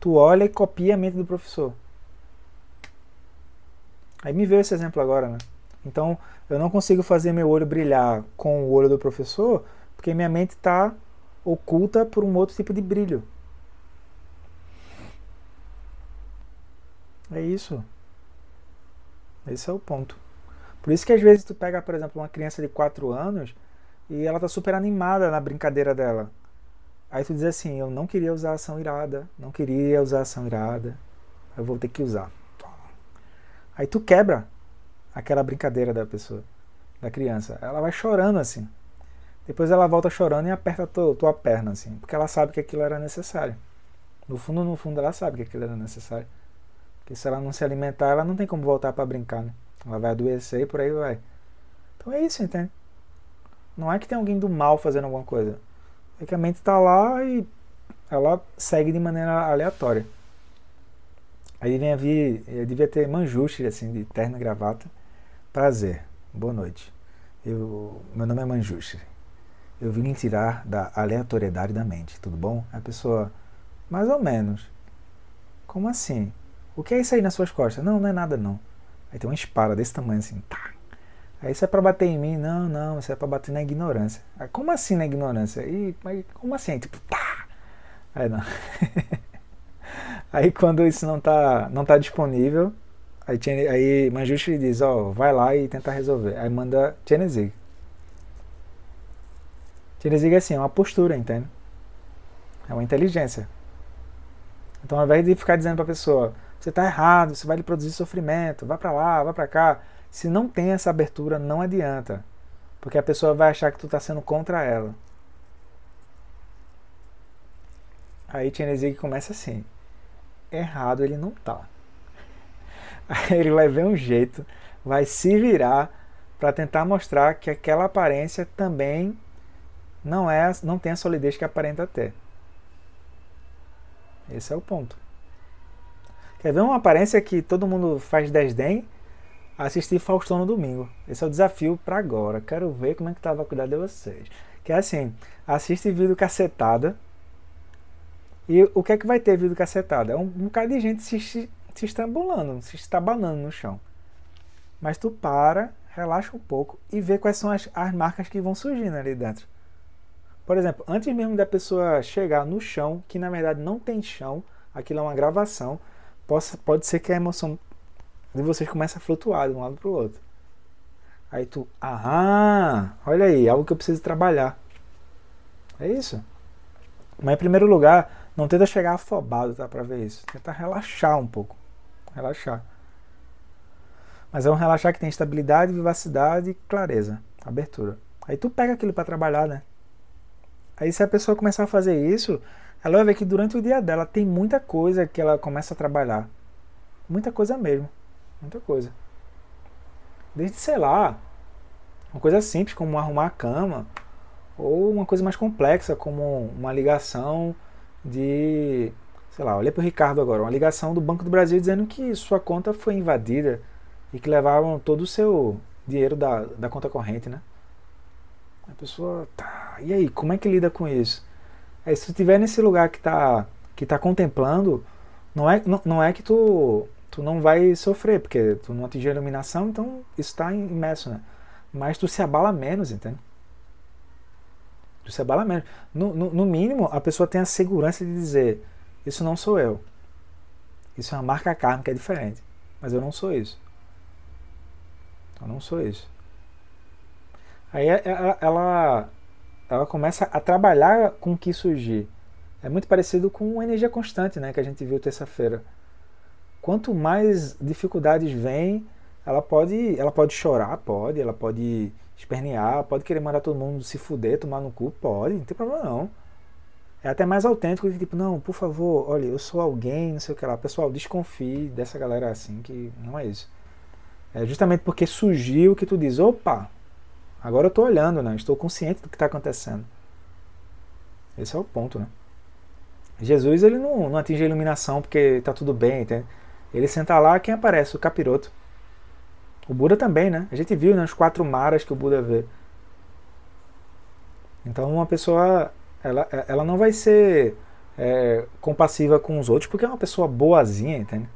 tu olha e copia a mente do professor. Aí me veio esse exemplo agora, né? Então, eu não consigo fazer meu olho brilhar com o olho do professor, porque minha mente está oculta por um outro tipo de brilho. É isso. Esse é o ponto. Por isso que às vezes tu pega, por exemplo, uma criança de 4 anos e ela tá super animada na brincadeira dela. Aí tu diz assim, eu não queria usar ação irada, não queria usar ação irada, eu vou ter que usar. Aí tu quebra aquela brincadeira da pessoa, da criança. Ela vai chorando assim. Depois ela volta chorando e aperta tua, tua perna assim, porque ela sabe que aquilo era necessário. No fundo, no fundo, ela sabe que aquilo era necessário. Porque se ela não se alimentar, ela não tem como voltar para brincar, né? Ela vai adoecer e por aí vai. Então é isso, entende? Não é que tem alguém do mal fazendo alguma coisa. É que a mente está lá e ela segue de maneira aleatória. Aí vem a vir, devia ter manjuste, assim, de terno e gravata. Prazer, boa noite. Eu, meu nome é Manjuste. Eu vim tirar da aleatoriedade da mente, tudo bom? A pessoa, mais ou menos. Como assim? O que é isso aí nas suas costas? Não, não é nada não. Aí tem uma espada desse tamanho assim, tá. Aí isso é para bater em mim? Não, não, isso é para bater na ignorância. Aí, como assim na ignorância? E, mas como assim? Tipo, pá! Aí não. aí quando isso não tá, não tá disponível, Aí, aí Manjushri diz, ó, oh, vai lá e tenta resolver. Aí manda Chenezig. Chenezig é assim, é uma postura, entende? É uma inteligência. Então, ao invés de ficar dizendo para a pessoa, você está errado, você vai lhe produzir sofrimento, vá para lá, vá para cá. Se não tem essa abertura, não adianta. Porque a pessoa vai achar que tu está sendo contra ela. Aí Chenezig começa assim. Errado ele não tá. Ele vai ver um jeito, vai se virar para tentar mostrar que aquela aparência também não é, não tem a solidez que aparenta ter. Esse é o ponto. Quer ver uma aparência que todo mundo faz desdém? Assistir Faustão no domingo. Esse é o desafio para agora. Quero ver como é que tava a cuidar de vocês. Que é assim, assiste vídeo cacetada. E o que é que vai ter vídeo cacetada? É um, um bocado de gente se, se estrambulando, se estabanando no chão. Mas tu para, relaxa um pouco e vê quais são as, as marcas que vão surgindo ali dentro. Por exemplo, antes mesmo da pessoa chegar no chão, que na verdade não tem chão, aquilo é uma gravação, pode, pode ser que a emoção de vocês comece a flutuar de um lado para o outro. Aí tu, ah, olha aí, algo que eu preciso trabalhar. É isso. Mas em primeiro lugar, não tenta chegar afobado, tá, para ver isso. Tenta relaxar um pouco relaxar. Mas é um relaxar que tem estabilidade, vivacidade, clareza, abertura. Aí tu pega aquilo para trabalhar, né? Aí se a pessoa começar a fazer isso, ela vai ver que durante o dia dela tem muita coisa que ela começa a trabalhar. Muita coisa mesmo. Muita coisa. Desde, sei lá, uma coisa simples como arrumar a cama, ou uma coisa mais complexa como uma ligação de sei lá, olha para o Ricardo agora, uma ligação do Banco do Brasil dizendo que sua conta foi invadida e que levaram todo o seu dinheiro da, da conta corrente, né? A pessoa, tá, e aí, como é que lida com isso? Se tu estiver nesse lugar que tá, que tá contemplando, não é, não, não é que tu, tu não vai sofrer, porque tu não atingiu a iluminação, então isso está imerso, né? Mas tu se abala menos, entende? Tu se abala menos. No, no, no mínimo, a pessoa tem a segurança de dizer, isso não sou eu. Isso é uma marca kármica é diferente. Mas eu não sou isso. Eu não sou isso. Aí ela, é, é, ela, ela começa a trabalhar com o que surgir. É muito parecido com energia constante, né, que a gente viu terça-feira. Quanto mais dificuldades vêm, ela pode, ela pode chorar, pode, ela pode espernear, pode querer mandar todo mundo se fuder, tomar no cu, pode, não tem problema não. É até mais autêntico de tipo, não, por favor, olha, eu sou alguém, não sei o que lá. Pessoal, desconfie dessa galera assim, que não é isso. É justamente porque surgiu que tu diz, opa, agora eu estou olhando, né? Estou consciente do que está acontecendo. Esse é o ponto, né? Jesus, ele não, não atinge a iluminação porque está tudo bem, entende? Ele senta lá, quem aparece? O capiroto. O Buda também, né? A gente viu né, quatro maras que o Buda vê. Então uma pessoa ela, ela não vai ser é, compassiva com os outros porque é uma pessoa boazinha, entende?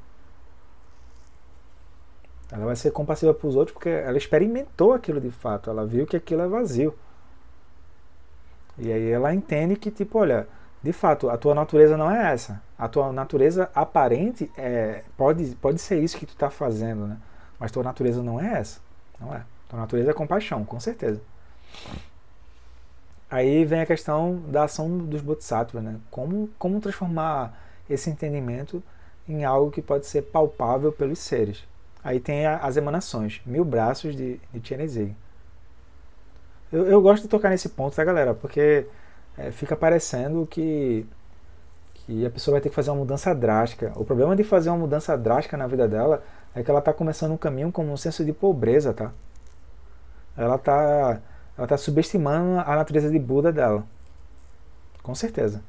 Ela vai ser compassiva para os outros porque ela experimentou aquilo de fato, ela viu que aquilo é vazio. E aí ela entende que, tipo, olha, de fato, a tua natureza não é essa. A tua natureza aparente é, pode, pode ser isso que tu está fazendo, né? Mas tua natureza não é essa. Não é. Tua natureza é compaixão, com certeza. Aí vem a questão da ação dos bodhisattvas, né? Como, como transformar esse entendimento em algo que pode ser palpável pelos seres. Aí tem a, as emanações, mil braços de, de. Eu, eu gosto de tocar nesse ponto, tá, galera? Porque é, fica parecendo que, que a pessoa vai ter que fazer uma mudança drástica. O problema de fazer uma mudança drástica na vida dela é que ela está começando um caminho com um senso de pobreza, tá? Ela está ela tá subestimando a natureza de Buda dela. Com certeza.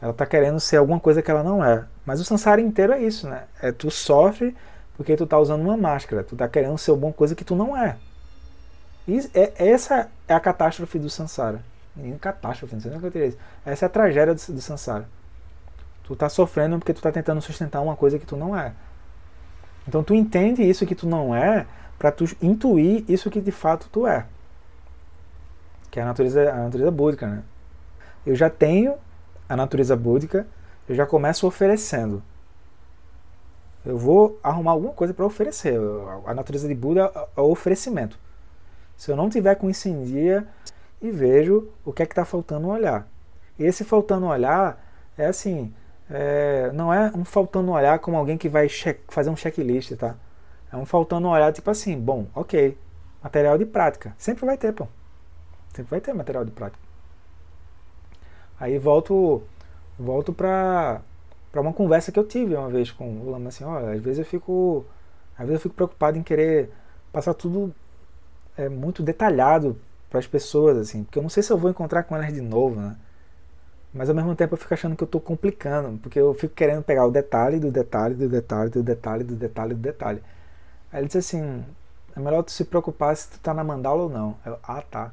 Ela está querendo ser alguma coisa que ela não é. Mas o samsara inteiro é isso, né? É tu sofre porque tu tá usando uma máscara. Tu tá querendo ser alguma coisa que tu não é. E é, essa é a catástrofe do samsara. Nem catástrofe, não sei nem o que eu teria Essa é a tragédia do, do samsara. Tu tá sofrendo porque tu tá tentando sustentar uma coisa que tu não é. Então tu entende isso que tu não é para tu intuir isso que de fato tu é. Que é a natureza, a natureza búdica, né? Eu já tenho a natureza búdica, eu já começo oferecendo. Eu vou arrumar alguma coisa para oferecer. A natureza de Buda é o oferecimento. Se eu não tiver com isso em dia e vejo o que é que está faltando olhar. E esse faltando olhar é assim, é, não é um faltando olhar como alguém que vai fazer um checklist, tá? É um faltando olhar tipo assim, bom, ok, material de prática. Sempre vai ter, pô. Sempre vai ter material de prática. Aí volto volto para para uma conversa que eu tive uma vez com o Lama assim, olha, às vezes eu fico às vezes eu fico preocupado em querer passar tudo é, muito detalhado para as pessoas assim, porque eu não sei se eu vou encontrar com elas de novo, né? Mas ao mesmo tempo eu fico achando que eu estou complicando, porque eu fico querendo pegar o detalhe do detalhe do detalhe do detalhe do detalhe do detalhe. Aí ele disse assim, é melhor tu se preocupar se tu tá na mandala ou não. Eu, ah, tá.